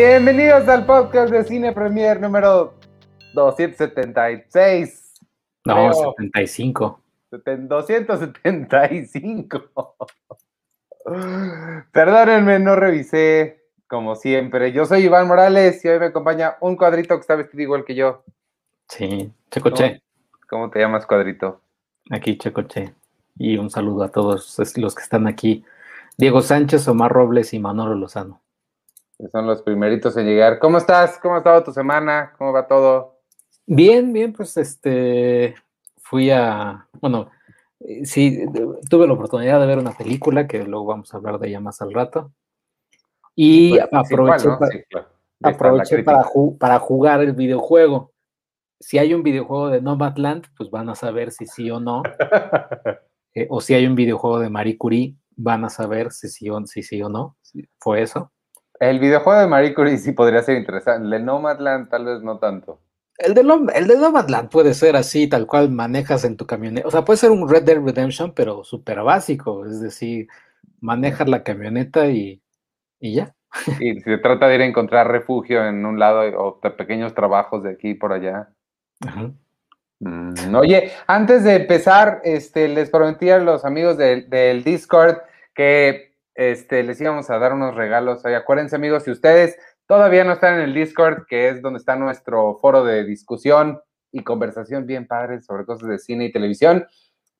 Bienvenidos al podcast de Cine Premier número 276. No, Creo. 75. Seten- 275. Perdónenme, no revisé como siempre. Yo soy Iván Morales y hoy me acompaña un cuadrito que está vestido igual que yo. Sí, Checoche. ¿Cómo te llamas, cuadrito? Aquí Checoche. Y un saludo a todos los que están aquí. Diego Sánchez, Omar Robles y Manolo Lozano. Son los primeritos en llegar. ¿Cómo estás? ¿Cómo ha estado tu semana? ¿Cómo va todo? Bien, bien, pues este fui a, bueno, eh, sí, tuve la oportunidad de ver una película que luego vamos a hablar de ella más al rato. Y Pues, aproveché, igual, ¿no? pa- Sí, claro. Ahí está la aproveché para, ju- para jugar el videojuego. Si hay un videojuego de Nomadland, pues van a saber si sí o no. Eh, o si hay un videojuego de Marie Curie, van a saber si sí o, si sí o no. Fue eso. El videojuego de Marie Curie sí podría ser interesante. El de Nomadland tal vez no tanto. El de, el de Nomadland puede ser así, tal cual manejas en tu camioneta. O sea, puede ser un Red Dead Redemption, pero súper básico. Es decir, manejas la camioneta y, y ya. Y se trata de ir a encontrar refugio en un lado o de pequeños trabajos de aquí y por allá. Ajá. Mm, Oye, antes de empezar, este, les prometí a los amigos del, del Discord que este, les íbamos a dar unos regalos. Oye, acuérdense, amigos, si ustedes todavía no están en el Discord, que es donde está nuestro foro de discusión y conversación bien padre sobre cosas de cine y televisión,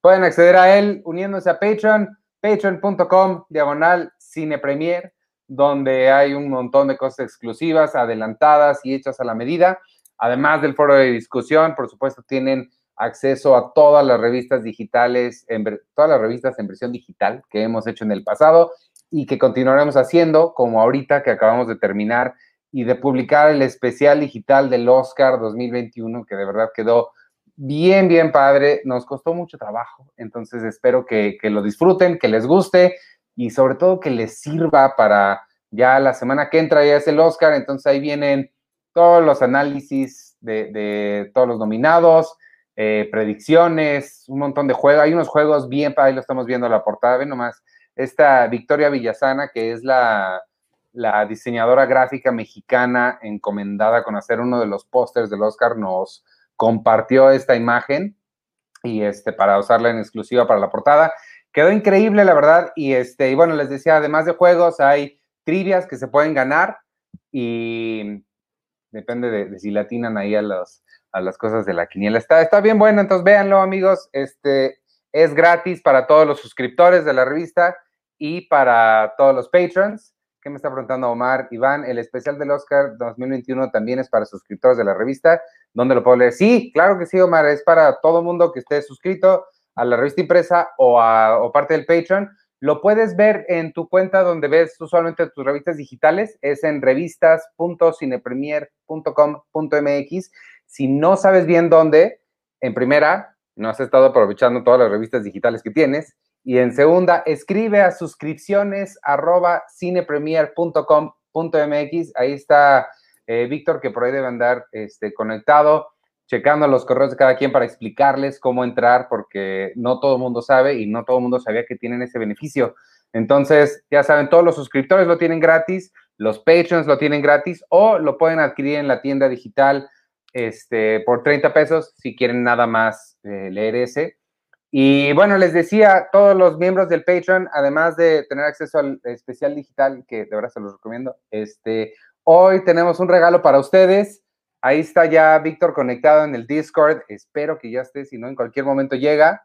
pueden acceder a él uniéndose a Patreon, patreon.com, diagonal Cine Premier, donde hay un montón de cosas exclusivas, adelantadas y hechas a la medida. Además del foro de discusión, por supuesto, tienen acceso a todas las revistas digitales, en todas las revistas en versión digital que hemos hecho en el pasado y que continuaremos haciendo, como ahorita que acabamos de terminar y de publicar el especial digital del Oscar 2021, que de verdad quedó bien, bien padre. Nos costó mucho trabajo, entonces espero que, que lo disfruten, que les guste y sobre todo que les sirva para ya la semana que entra, ya es el Oscar, entonces ahí vienen todos los análisis de, de todos los nominados, eh, predicciones, un montón de juegos. Hay unos juegos bien, ahí lo estamos viendo en la portada, ven nomás. Esta Victoria Villazana, que es la, diseñadora gráfica mexicana encomendada con hacer uno de los pósters del Oscar, nos compartió esta imagen y este para usarla en exclusiva para la portada. Quedó increíble, la verdad. Y este, y bueno, les decía, además de juegos, hay trivias que se pueden ganar y depende de, de si le atinan ahí a, los, a las cosas de la quiniela. Está, está bien bueno, entonces véanlo, amigos. Este es gratis para todos los suscriptores de la revista y para todos los patrons. ¿Qué me está preguntando Omar? Iván, el especial del Oscar 2021 también es para suscriptores de la revista. ¿Dónde lo puedo leer? Sí, claro que sí, Omar. Es para todo mundo que esté suscrito a la revista impresa o, a, parte del Patreon. Lo puedes ver en tu cuenta donde ves usualmente tus revistas digitales, es en revistas.cinepremier.com.mx. Si no sabes bien dónde, en primera, no has estado aprovechando todas las revistas digitales que tienes. Y en segunda, escribe a suscripciones arroba cinepremier.com.mx. Ahí está eh, Víctor, que por ahí debe andar este, conectado checando los correos de cada quien para explicarles cómo entrar, porque no todo el mundo sabe y no todo el mundo sabía que tienen ese beneficio. Entonces, ya saben, todos los suscriptores lo tienen gratis, los patrons lo tienen gratis o lo pueden adquirir en la tienda digital este, por 30 pesos si quieren nada más eh, leer ese. Y bueno, les decía, todos los miembros del Patreon, además de tener acceso al especial digital, que de verdad se los recomiendo, este, hoy tenemos un regalo para ustedes. Ahí está ya Víctor conectado en el Discord. Espero que ya esté, si no, en cualquier momento llega.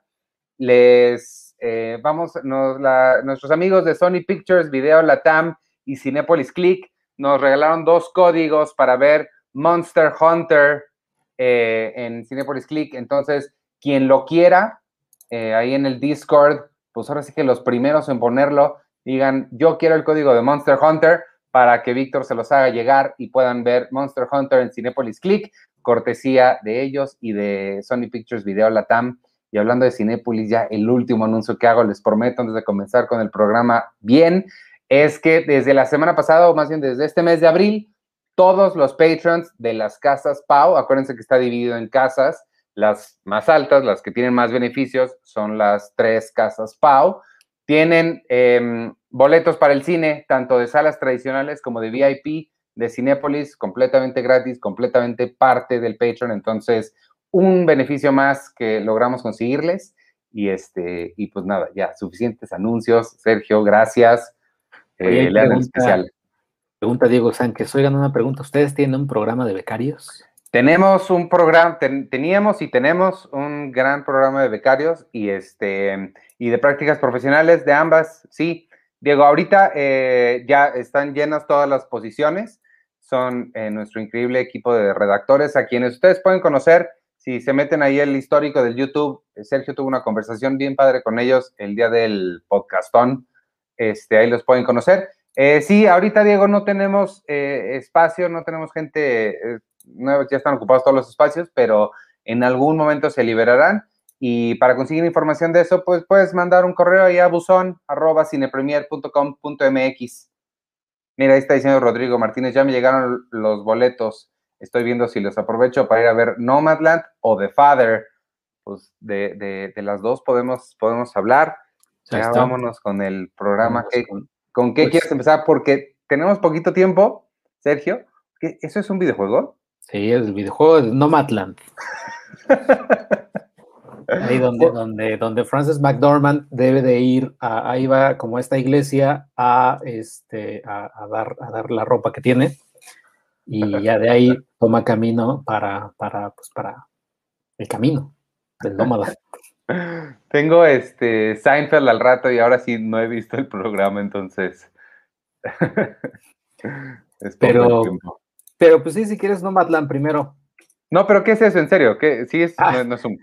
Les eh, vamos, nos, nuestros amigos de Sony Pictures, Video Latam y Cinepolis Click nos regalaron dos códigos para ver Monster Hunter eh, en Cinepolis Click. Entonces, quien lo quiera, eh, ahí en el Discord, pues ahora sí que los primeros en ponerlo, digan, yo quiero el código de Monster Hunter para que Víctor se los haga llegar y puedan ver Monster Hunter en Cinepolis Click, cortesía de ellos y de Sony Pictures Video Latam. Y hablando de Cinepolis, ya el último anuncio que hago, les prometo antes de comenzar con el programa bien, es que desde la semana pasada, o más bien desde este mes de abril, todos los patrons de las casas Pau, acuérdense que está dividido en casas, las más altas, las que tienen más beneficios, son las tres casas Pau, tienen eh, boletos para el cine, tanto de salas tradicionales como de VIP, de Cinépolis, completamente gratis, completamente parte del Patreon. Entonces, un beneficio más que logramos conseguirles. Y este, y pues nada, ya, suficientes anuncios. Sergio, gracias. Eh, especial. Pregunta Diego Sánchez. Oigan, una pregunta. ¿Ustedes tienen un programa de becarios? Tenemos un programa, teníamos y tenemos un gran programa de becarios y este y de prácticas profesionales de ambas, sí. Diego, ahorita eh, ya están llenas todas las posiciones. Son eh, nuestro increíble equipo de redactores a quienes ustedes pueden conocer si se meten ahí el histórico del YouTube. Sergio tuvo una conversación bien padre con ellos el día del podcastón. Este, ahí los pueden conocer. Eh, sí, ahorita, Diego, no tenemos espacio, no tenemos gente ya están ocupados todos los espacios, pero en algún momento se liberarán. Y para conseguir información de eso, pues puedes mandar un correo ahí a buzón arroba cinepremier.com.mx. Mira, ahí está diciendo Rodrigo Martínez, ya me llegaron los boletos. Estoy viendo si los aprovecho para ir a ver Nomadland o The Father. Pues de, las dos podemos, podemos hablar. Ya, vámonos con el programa. ¿Con, qué pues quieres empezar? Porque tenemos poquito tiempo, Sergio. ¿Eso es un videojuego? Sí, el videojuego de Nomadland. Ahí donde, donde, donde Francis McDormand debe de ir, ahí va como esta iglesia a, este, a, dar, a dar la ropa que tiene y ya de ahí toma camino para, para, pues para el camino del nómada. Tengo este Seinfeld al rato y ahora sí no he visto el programa, entonces. Pero, pero pues sí, si quieres Nomadland primero. No, pero ¿qué es eso? En serio, ¿qué? Sí, es, ah. no, es un...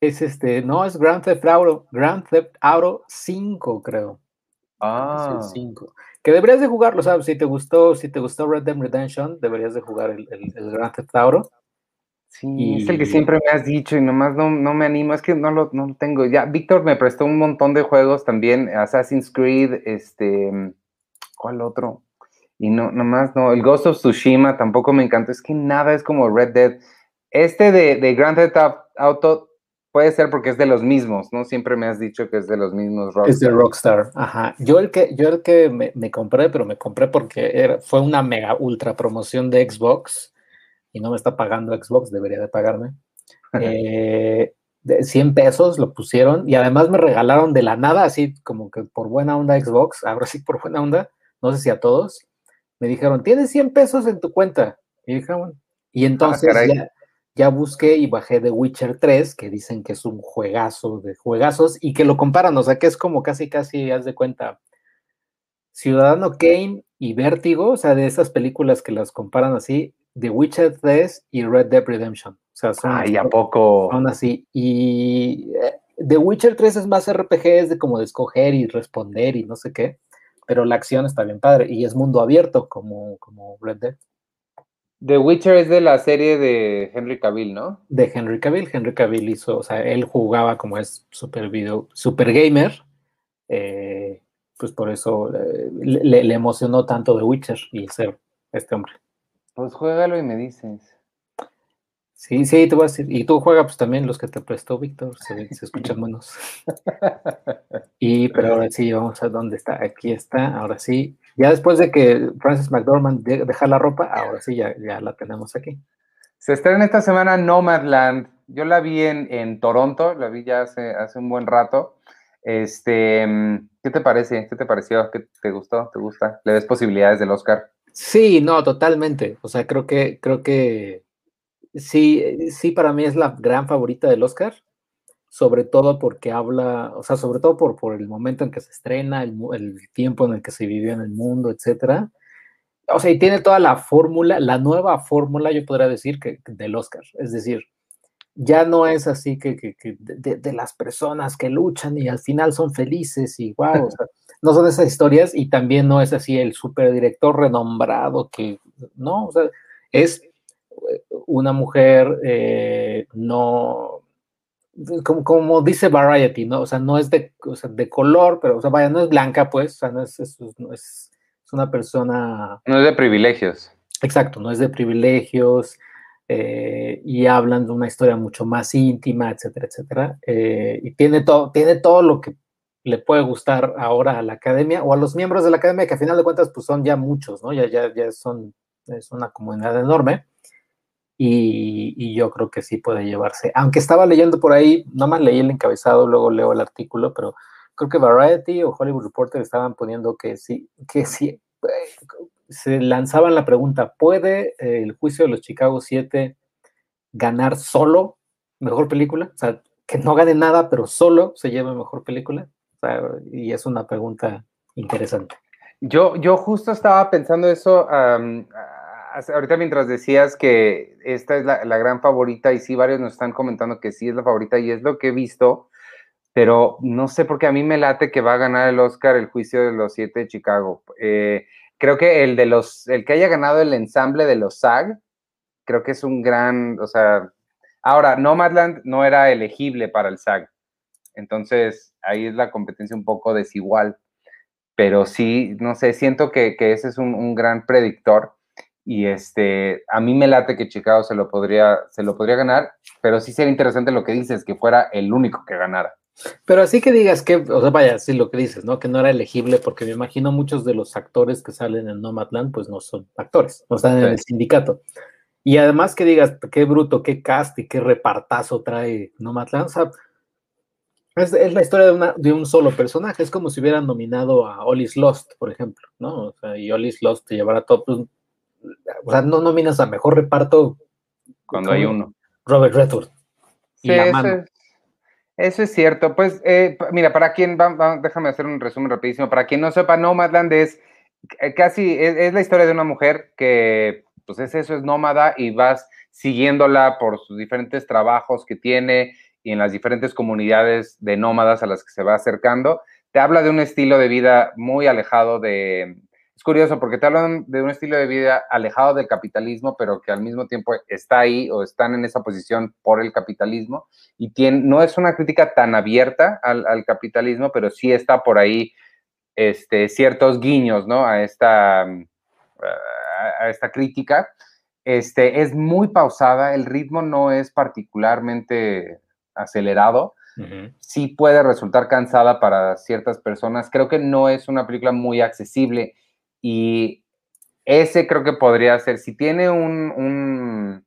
Es este, no, es Grand Theft Auto, Grand Theft Auto 5, creo. Ah. Es el 5. Que deberías de jugarlo, ¿sabes? Si te gustó, si te gustó Red Dead Redemption, deberías de jugar el, el, Grand Theft Auto. Sí, es el que siempre me has dicho y nomás no, no me animo, es que no lo, no lo tengo. Ya, Víctor me prestó un montón de juegos también, Assassin's Creed, este, ¿cuál otro? Y no, nomás no, el Ghost of Tsushima tampoco me encantó, es que nada es como Red Dead. Este de, de Grand Theft Auto puede ser porque es de los mismos, ¿no? Siempre me has dicho que es de los mismos Rockstar. Es de Rockstar, ajá. Yo el que, yo el que me, compré, pero me compré porque era, fue una mega ultra promoción de Xbox y no me está pagando Xbox, debería de pagarme. Eh, de 100 pesos lo pusieron y además me regalaron de la nada, así como que por buena onda Xbox, ahora sí por buena onda, no sé si a todos, me dijeron, tienes 100 pesos en tu cuenta. Y dije, ah, bueno. Y entonces ya, busqué y bajé The Witcher 3, que dicen que es un juegazo de juegazos y que lo comparan, o sea que es como casi, casi, haz de cuenta, Ciudadano Kane y Vértigo, o sea, de esas películas que las comparan así, The Witcher 3 y Red Dead Redemption. O sea, son, Ay, ¿a poco? Son así. Y eh, The Witcher 3 es más RPG, es de como de escoger y responder y no sé qué pero la acción está bien padre y es mundo abierto como, como Red Dead. The Witcher es de la serie de Henry Cavill, ¿no? De Henry Cavill. Henry Cavill hizo, o sea, él jugaba como es super video, super gamer. Eh, pues por eso eh, le, emocionó tanto The Witcher y ser este hombre. Pues juégalo y me dices. Sí, sí, te voy a decir. Y tú juegas pues también los que te prestó Víctor, se, escuchan buenos. y, pero ahora sí, vamos a dónde está. Aquí está, ahora sí. Ya después de que Francis McDormand deja la ropa, ahora sí ya, ya la tenemos aquí. Se estrena esta semana Nomadland. Yo la vi en, Toronto, la vi ya hace, hace un buen rato. Este, ¿qué te parece? ¿Qué te pareció? ¿Qué te gustó? ¿Te gusta? ¿Le ves posibilidades del Oscar? Sí, no, totalmente. O sea, creo que, creo que sí, eh, sí, para mí es la gran favorita del Oscar, sobre todo porque habla, o sea, sobre todo por, por el momento en que se estrena, el, tiempo en el que se vivió en el mundo, etcétera. O sea, y tiene toda la fórmula, la nueva fórmula, yo podría decir, que del Oscar. Es decir, ya no es así que, que, de, las personas que luchan y al final son felices y wow, o sea, no son esas historias y también no es así el superdirector renombrado que, no, o sea, es una mujer eh, no, como, como, dice Variety, ¿no? O sea, no es de, de color, pero, o sea, vaya, no es blanca, pues, o sea, no es, es, es, una persona... No es de privilegios. Exacto, no es de privilegios, eh, y hablan de una historia mucho más íntima, etcétera, etcétera, eh, y tiene todo, tiene todo lo que le puede gustar ahora a la academia o a los miembros de la academia, que a final de cuentas, pues son ya muchos, ¿no? Ya, ya, ya son es una comunidad enorme. Y, yo creo que sí puede llevarse. Aunque estaba leyendo por ahí, más leí el encabezado, luego leo el artículo, pero creo que Variety o Hollywood Reporter estaban poniendo que sí, que sí, eh, se lanzaban la pregunta, ¿puede el juicio de los Chicago 7 ganar solo mejor película? O sea, que no gane nada, pero solo se lleve mejor película. y es una pregunta interesante. Yo, yo justo estaba pensando eso ahorita mientras decías que esta es la, gran favorita y sí, varios nos están comentando que sí es la favorita y es lo que he visto, pero no sé por qué a mí me late que va a ganar el Oscar el juicio de los siete de Chicago. Eh, creo que el de los, el que haya ganado el ensamble de los SAG, creo que es un gran, o sea, ahora, Nomadland no era elegible para el SAG, entonces ahí es la competencia un poco desigual, pero sí, no sé, siento que, ese es un gran predictor y este, a mí me late que Chicago se lo podría, se lo podría ganar, pero sí sería interesante lo que dices, que fuera el único que ganara. Pero así que digas que, o sea, vaya, sí lo que dices, ¿no? Que no era elegible, porque me imagino muchos de los actores que salen en Nomadland, pues no son actores, no están en el sindicato. Y además que digas, qué bruto, qué cast y qué repartazo trae Nomadland, o sea, es, la historia de, una, de, un solo personaje, es como si hubieran nominado a Ollie's Lost, por ejemplo, ¿no? O sea, y Ollie's Lost te llevará todo, pues, o sea, no nominas a mejor reparto cuando hay uno. Robert Redford. Sí, eso, es, cierto. Pues, eh, mira, para quien, va, déjame hacer un resumen rapidísimo. Para quien no sepa, Nomadland es eh, casi, es, la historia de una mujer que, pues es eso, es nómada y vas siguiéndola por sus diferentes trabajos que tiene y en las diferentes comunidades de nómadas a las que se va acercando. Te habla de un estilo de vida muy alejado de, es curioso porque te hablan de un estilo de vida alejado del capitalismo, pero que al mismo tiempo está ahí o están en esa posición por el capitalismo. Y tiene, no es una crítica tan abierta al, capitalismo, pero sí está por ahí este, ciertos guiños ¿no? a, esta, a esta crítica. Este, es muy pausada, el ritmo no es particularmente acelerado. Sí puede resultar cansada para ciertas personas. Creo que no es una película muy accesible y ese creo que podría ser, si tiene un,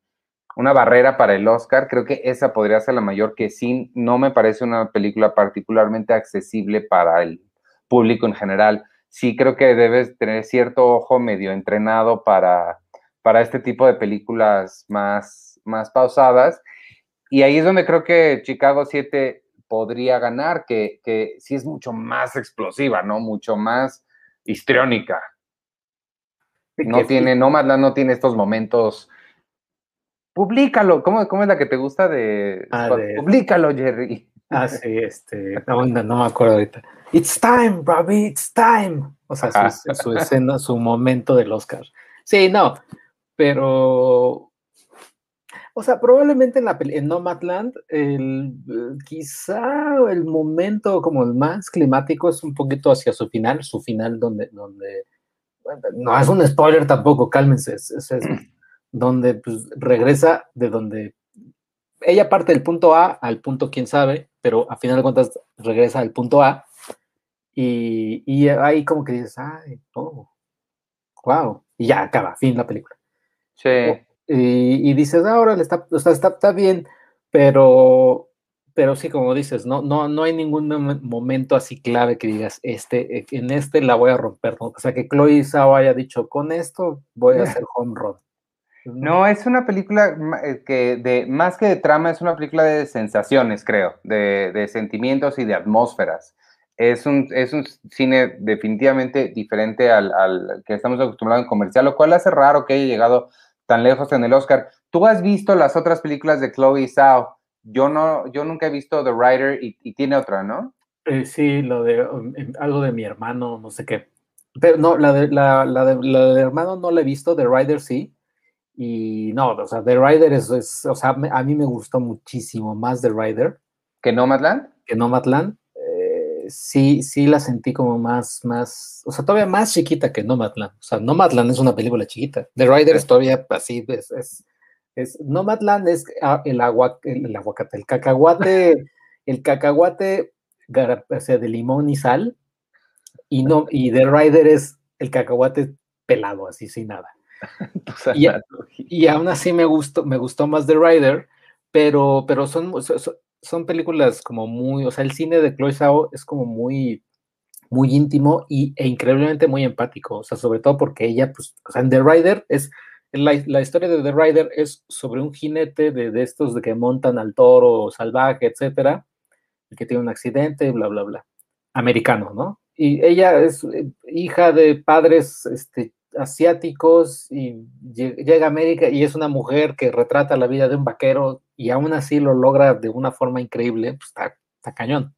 una barrera para el Oscar, creo que esa podría ser la mayor, que sí, no me parece una película particularmente accesible para el público en general. Sí creo que debes tener cierto ojo medio entrenado para, para este tipo de películas más, más pausadas. Y ahí es donde creo que Chicago 7 podría ganar, que, que sí es mucho más explosiva, ¿no? Mucho más histriónica. No tiene, Nomadland no tiene estos momentos. Publícalo. ¿Cómo, ¿Cómo, es la que te gusta de, ah, Publícalo, Jerry. Ah, sí, este. No, no, me acuerdo ahorita. It's time, Robbie, it's time. O sea, su, escena, su momento del Oscar. Sí, no, pero. O sea, probablemente en, la, en Nomadland, el, quizá el momento como el más climático es un poquito hacia su final, su final donde, donde no es un spoiler tampoco, cálmense, es, donde pues, regresa de donde ella parte del punto A al punto quién sabe, pero a final de cuentas regresa al punto A y, y ahí como que dices, ay, oh, wow, y ya acaba, fin la película. Sí. Y, y dices, ahora está, está, está bien, pero pero sí, como dices, no, no, no hay ningún momento así clave que digas, este, eh, en este la voy a romper, O sea, que Chloe Zhao haya dicho, con esto voy a hacer home run. No, es una película eh, que de, más que de trama, es una película de sensaciones, creo, de, sentimientos y de atmósferas. Es un, es un cine definitivamente diferente al, al, que estamos acostumbrados en comercial, lo cual hace raro que haya llegado tan lejos en el Oscar. ¿Tú has visto las otras películas de Chloe Zhao? Yo no, yo nunca he visto The Rider y, tiene otra, ¿no? Eh, sí, lo de um, em, algo de mi hermano, no sé qué. Pero no, la de, la, la de, la de hermano no la he visto, The Rider sí. Y no, o sea, The Rider es, o sea, a mí me gustó muchísimo más The Rider. ¿Que Nomadland? Que Nomadland. Eh, sí, sí la sentí como más, más, o sea, todavía más chiquita que Nomadland. O sea, Nomadland es una película chiquita. The Rider es todavía así, es es, Nomadland es ah, el, agua, el, aguacate, el cacahuate, el cacahuate o sea, de limón y sal, y no, y The Rider es el cacahuate pelado, así sin nada. y, y, aún así me gustó, me gustó más The Rider, pero, pero son, son, películas como muy, o sea, el cine de Chloe Zhao es como muy, muy íntimo y, e increíblemente muy empático, o sea, sobre todo porque ella, pues, o sea, en The Rider es, la, historia de The Rider es sobre un jinete de, estos de que montan al toro salvaje, etcétera, que tiene un accidente, bla, bla, bla. Americano, ¿no? Y ella es eh, hija de padres este, asiáticos y llega a América y es una mujer que retrata la vida de un vaquero y aún así lo logra de una forma increíble, pues está, está cañón.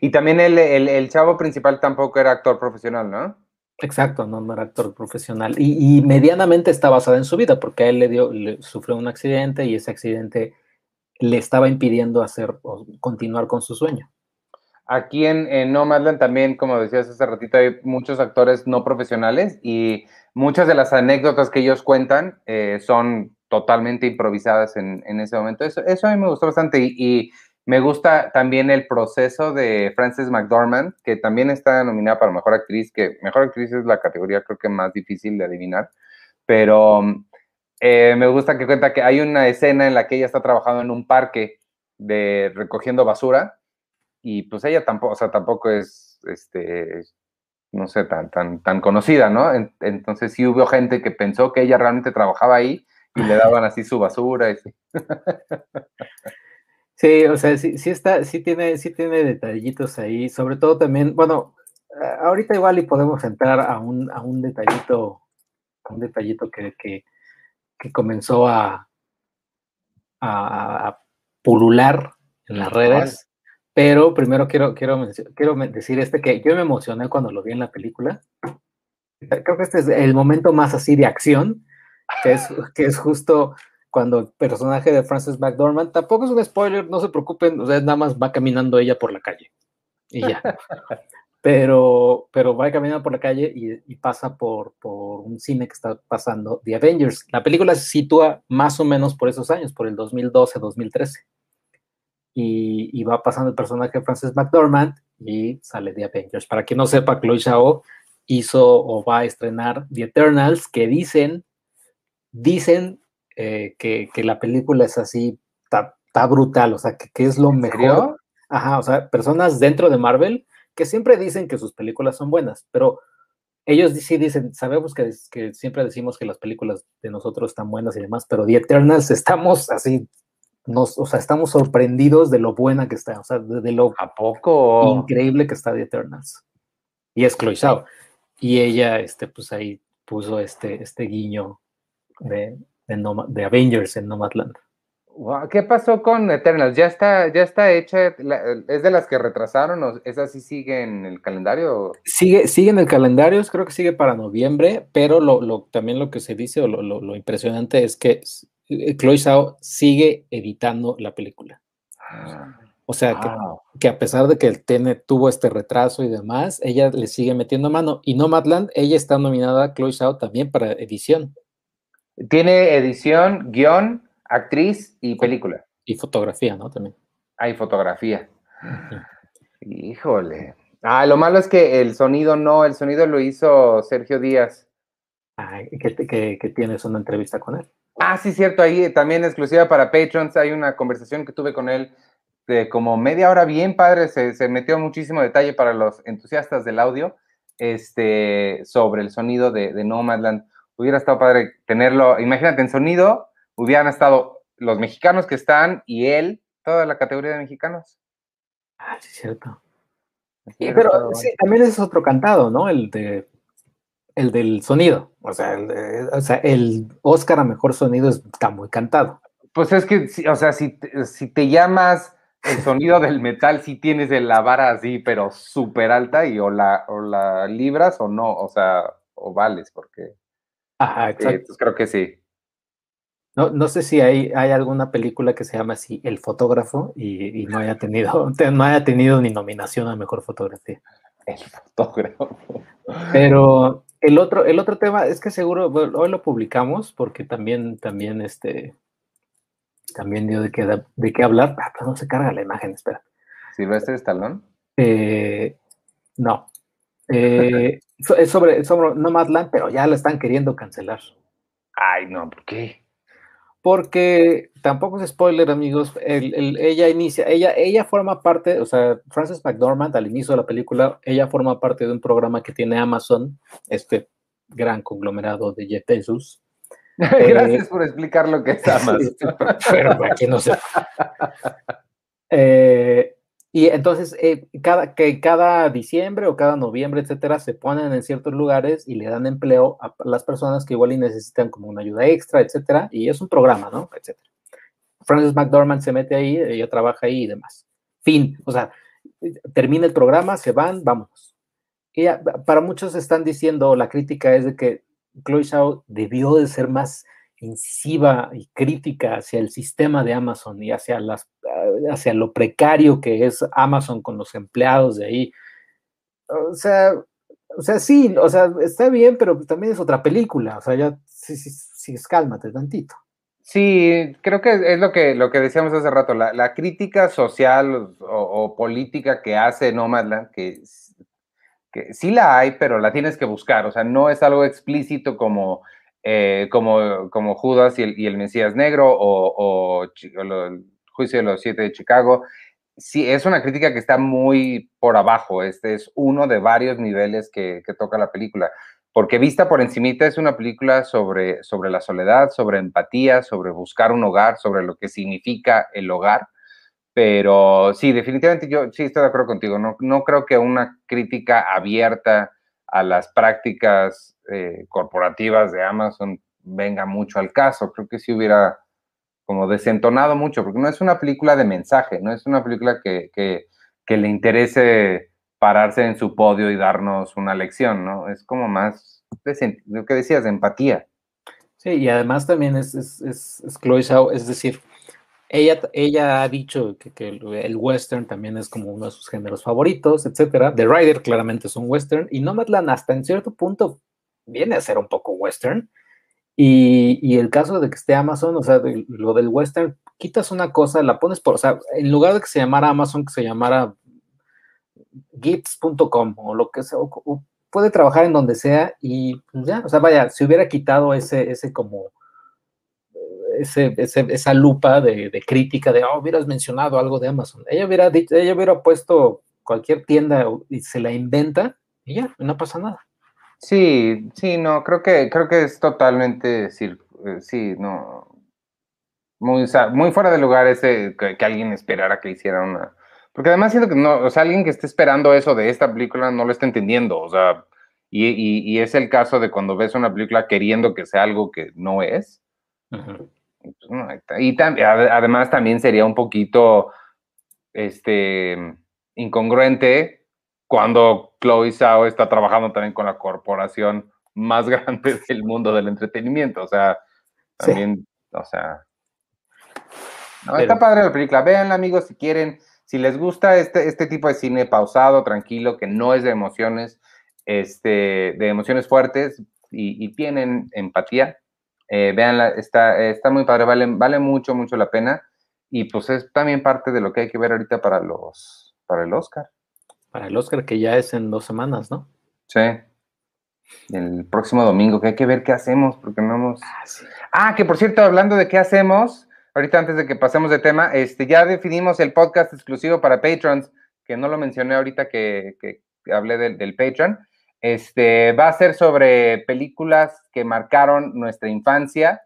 Y también el, chavo principal tampoco era actor profesional, ¿no? Exacto, no, no era actor profesional. Y, y, medianamente está basada en su vida, porque a él le dio, le sufrió un accidente y ese accidente le estaba impidiendo hacer o continuar con su sueño. Aquí en, en Nomadland también, como decías hace ratito, hay muchos actores no profesionales y muchas de las anécdotas que ellos cuentan eh, son totalmente improvisadas en, en, ese momento. Eso, eso a mí me gustó bastante y, y, me gusta también el proceso de Frances McDormand, que también está nominada para Mejor Actriz, que Mejor Actriz es la categoría creo que más difícil de adivinar, pero eh, me gusta que cuenta que hay una escena en la que ella está trabajando en un parque de recogiendo basura y pues ella tampoco, o sea, tampoco es, este, no sé, tan, tan, tan conocida, ¿no? entonces sí hubo gente que pensó que ella realmente trabajaba ahí y le daban así su basura y sí. O sea, sí, sí está, sí tiene, sí tiene detallitos ahí, sobre todo también, bueno, ahorita igual y podemos entrar a un, a un detallito, un detallito que, que, que comenzó a, a, pulular en las redes. Pero primero quiero, quiero, quiero decir este que yo me emocioné cuando lo vi en la película. Creo que este es el momento más así de acción, que es, que es justo cuando el personaje de Frances McDormand, tampoco es un spoiler, no se preocupen, o sea, nada más va caminando ella por la calle y ya. pero, pero va caminando por la calle y, y pasa por, por, un cine que está pasando, The Avengers. La película se sitúa más o menos por esos años, por el 2012-2013. Y, y, va pasando el personaje de Frances McDormand y sale The Avengers. Para quien no sepa, Chloe Zhao hizo o va a estrenar The Eternals, que dicen, dicen eh, que, que, la película es así, está brutal, o sea, que, que es lo mejor. Ajá, o sea, personas dentro de Marvel que siempre dicen que sus películas son buenas, pero ellos sí dicen, sabemos que, que, siempre decimos que las películas de nosotros están buenas y demás, pero The Eternals estamos así, nos, o sea, estamos sorprendidos de lo buena que está, o sea, de, de lo ¿A poco? increíble que está The Eternals. Y es Chloe Zhao. Y ella, este, pues ahí puso este, este guiño de, de, Avengers en Nomadland. ¿Qué pasó con Eternals? ¿Ya está, ya está hecha? ¿Es de las que retrasaron o esa sí sigue en el calendario? Sigue, sigue en el calendario, creo que sigue para noviembre, pero lo, lo también lo que se dice o lo, lo, lo, impresionante es que eh, Chloe Zhao sigue editando la película. O sea, que, que, a pesar de que el tiene, tuvo este retraso y demás, ella le sigue metiendo mano. Y Nomadland, ella está nominada, Chloe Zhao, también para edición. Tiene edición, guion, actriz y película. Y fotografía, ¿no? También. Hay fotografía. Híjole. Ah, lo malo es que el sonido no, el sonido lo hizo Sergio Díaz. Ah, que, que, que tienes una entrevista con él. Ah, sí, cierto, ahí también exclusiva para Patrons. Hay una conversación que tuve con él de como media hora bien padre, se, se metió muchísimo detalle para los entusiastas del audio este, sobre el sonido de, de Nomadland. Hubiera estado padre tenerlo, imagínate, en sonido hubieran estado los mexicanos que están y él, toda la categoría de mexicanos. Ah, sí, cierto. Sí, pero sí, también es otro cantado, ¿no? El de el del sonido. O sea, el, de, o sea, el Oscar a mejor sonido está muy cantado. Pues es que, o sea, si, si te llamas el sonido del metal, si tienes de la vara así, pero súper alta y o la, o la libras o no, o sea, o vales, porque. Ajá, exacto. Eh, pues creo que sí. No, no sé si hay, hay alguna película que se llama así El fotógrafo y, y, no haya tenido, no haya tenido ni nominación a mejor fotografía. El fotógrafo. Pero el otro, el otro tema es que seguro, bueno, hoy lo publicamos porque también, también este, también dio de qué, de qué hablar. Ah, pero no se carga la imagen, espera. ¿Silvestre Stallone? Eh, no. Eh, es sobre, sobre Nomadland, pero ya la están queriendo cancelar. Ay, no, ¿por qué? Porque tampoco es spoiler, amigos. ella inicia, ella, ella forma parte, o sea, Frances McDormand al inicio de la película, ella forma parte de un programa que tiene Amazon, este gran conglomerado de Jeff Bezos. Gracias por explicar lo que es Amazon. pero aquí no sé. Eh, y entonces, eh, cada, que cada diciembre o cada noviembre, etcétera, se ponen en ciertos lugares y le dan empleo a las personas que igual y necesitan como una ayuda extra, etcétera. Y es un programa, ¿no? Etcétera. Frances McDormand se mete ahí, ella trabaja ahí y demás. Fin. O sea, termina el programa, se van, vámonos. Y para muchos están diciendo, la crítica es de que Chloe Zhao debió de ser más incisiva y crítica hacia el sistema de Amazon y hacia, las, hacia lo precario que es Amazon con los empleados de ahí. O sea, o sea, sí, o sea, está bien, pero también es otra película. O sea, ya sí, sí, sí cálmate tantito. Sí, creo que es lo que, lo que decíamos hace rato, la, crítica social o, política que hace Nomadland, que, que sí la hay, pero la tienes que buscar, o sea, no es algo explícito como eh, como, como Judas y el, y Mesías Negro o, el Juicio de los Siete de Chicago. Sí, es una crítica que está muy por abajo. Este es uno de varios niveles que, que toca la película. Porque vista por encimita es una película sobre, sobre la soledad, sobre empatía, sobre buscar un hogar, sobre lo que significa el hogar. Pero sí, definitivamente yo sí estoy de acuerdo contigo. No, no creo que una crítica abierta a las prácticas eh, corporativas de Amazon venga mucho al caso. Creo que sí hubiera como desentonado mucho, porque no es una película de mensaje, no es una película que, que, le interese pararse en su podio y darnos una lección, ¿no? Es como más lo que decías, de empatía. Sí, y además también es, es, es, es Chloe es decir, ella, ella ha dicho que, que, el western también es como uno de sus géneros favoritos, etcétera. The Rider claramente es un western y Nomadland hasta en cierto punto viene a ser un poco western. Y, y el caso de que esté Amazon, o sea, lo del western, quitas una cosa, la pones por, o sea, en lugar de que se llamara Amazon, que se llamara gifts.com o lo que sea, puede trabajar en donde sea y pues ya, o sea, vaya, si hubiera quitado ese, ese como esa lupa de, crítica de, oh, hubieras mencionado algo de Amazon. Ella hubiera, dicho, ella hubiera puesto cualquier tienda y se la inventa y ya, no pasa nada. Sí, sí, no, creo que, creo que es totalmente, sí, eh, no, muy, muy fuera de lugar ese que, alguien esperara que hiciera una, porque además siento que no, o sea, alguien que esté esperando eso de esta película no lo está entendiendo, o sea, y, y, es el caso de cuando ves una película queriendo que sea algo que no es. Pues, y además también sería un poquito este, incongruente cuando Chloe Zhao está trabajando también con la corporación más grande del mundo del entretenimiento. O sea, también, o sea. está padre la película. Véanla, amigos, si quieren. Si les gusta este, este tipo de cine pausado, tranquilo, que no es de emociones, este, de emociones fuertes y, y tienen empatía, eh, veanla, está, está muy padre, vale, vale mucho, mucho la pena. Y pues es también parte de lo que hay que ver ahorita para los, para el Oscar. Para el Oscar, que ya es en dos semanas, ¿no? Sí. El próximo domingo, que hay que ver qué hacemos, porque no hemos. Ah, ah, que por cierto, hablando de qué hacemos, ahorita antes de que pasemos de tema, este, ya definimos el podcast exclusivo para patrons, que no lo mencioné ahorita que, que hablé del, del Patreon. Este, va a ser sobre películas que marcaron nuestra infancia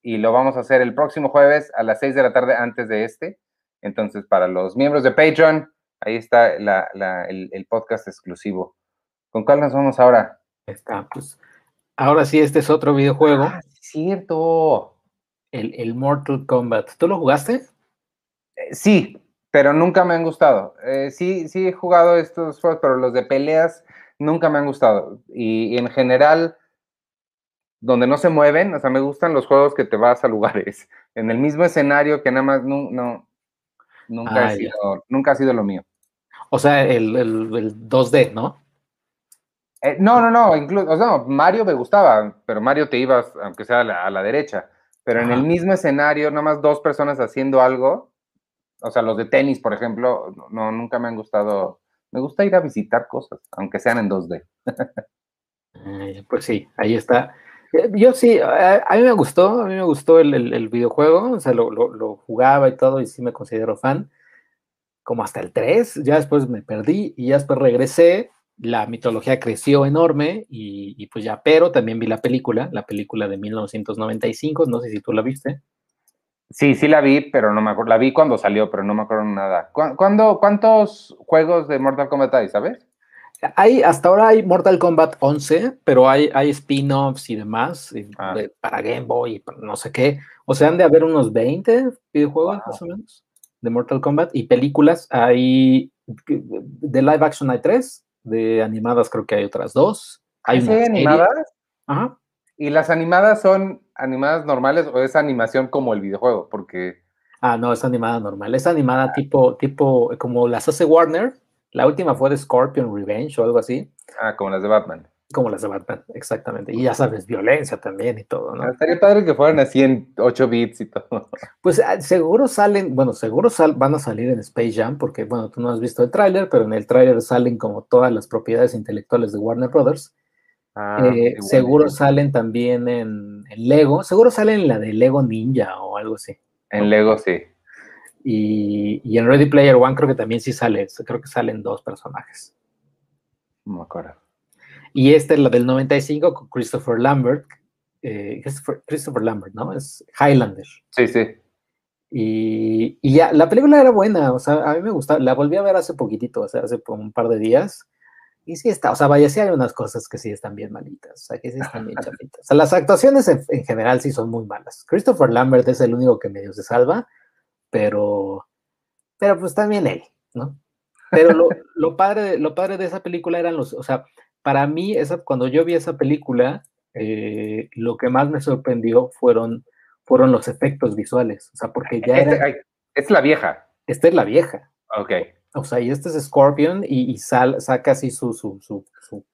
y lo vamos a hacer el próximo jueves a las 6 de la tarde antes de este. Entonces, para los miembros de Patreon, ahí está el, podcast exclusivo. ¿Con cuál nos vamos ahora? Está, pues. Ahora sí, este es otro videojuego. Ah, cierto. El, el, Mortal Kombat. ¿Tú lo jugaste? Eh, sí, pero nunca me han gustado. Eh, sí, sí he jugado estos juegos, pero los de peleas nunca me han gustado. Y, en general, donde no se mueven, o sea, me gustan los juegos que te vas a lugares, en el mismo escenario que nada más no, no nunca, ha ah, sido, nunca ha sido lo mío. O sea, el, el, 2D, ¿no? Eh, no, no, no, incluso, o sea, Mario me gustaba, pero Mario te ibas, aunque sea a la, derecha, pero en el mismo escenario, nada más dos personas haciendo algo, o sea, los de tenis, por ejemplo, no, nunca me han gustado Me gusta ir a visitar cosas, aunque sean en 2D. pues sí, ahí está. Yo sí, a, mí me gustó, a mí me gustó el, videojuego, o sea, lo, lo, jugaba y todo, y sí me considero fan, como hasta el 3, ya después me perdí y ya después regresé, la mitología creció enorme y, pues ya, pero también vi la película, la película de 1995, no sé si tú la viste. Sí, sí la vi, pero no me acuerdo, la vi cuando salió, pero no me acuerdo nada. ¿Cuándo, ¿Cuántos juegos de Mortal Kombat hay, sabes? Hay, hasta ahora hay Mortal Kombat 11, pero hay, hay spin-offs y demás ah. para Game Boy y no sé qué. O sea, han de haber unos 20 videojuegos más o menos de Mortal Kombat y películas. Hay de live action hay tres, de animadas creo que hay otras dos. Hay animadas? Ajá. ¿Y las animadas son animadas normales o es animación como el videojuego? Porque... Ah, no, es animada normal. Es animada tipo, tipo, como las hace Warner, la última fue de Scorpion Revenge o algo así. Ah, como las de Batman. Como las de Batman, exactamente. Y ya sabes, violencia también y todo, ¿no? Estaría padre que fueran así en 8 bits y todo. Pues ah, seguro salen, bueno, seguro van a salir en Space Jam, porque, bueno, tú no has visto el tráiler, pero en el tráiler salen como todas las propiedades intelectuales de Warner Brothers. Ah, eh, seguro salen también en, en, Lego, seguro salen en la de Lego Ninja o algo así. En Lego, sí. Y, en Ready Player One creo que también sí sale, creo que salen dos personajes. No me acuerdo. Y esta es la del 95 con Christopher Lambert. Eh, Christopher, Lambert, ¿no? Es Highlander. Sí, sí. Y, ya, la película era buena, o sea, a mí me gustaba, la volví a ver hace poquitito, o sea, hace un par de días, y sí está, o sea, vaya, sí hay unas cosas que sí están bien malitas, o sea, que sí están bien chapitas. O sea, las actuaciones en, en, general sí son muy malas. Christopher Lambert es el único que medio se salva, pero, pero pues también él, ¿no? Pero lo, lo, padre, lo padre de esa película eran los, o sea, para mí, esa, cuando yo vi esa película, eh, lo que más me sorprendió fueron, fueron los efectos visuales, o sea, porque ya este, era... Es la vieja. Esta es la vieja. Ok. O sea, y este es Scorpion y, sal, saca así su, su, su, su,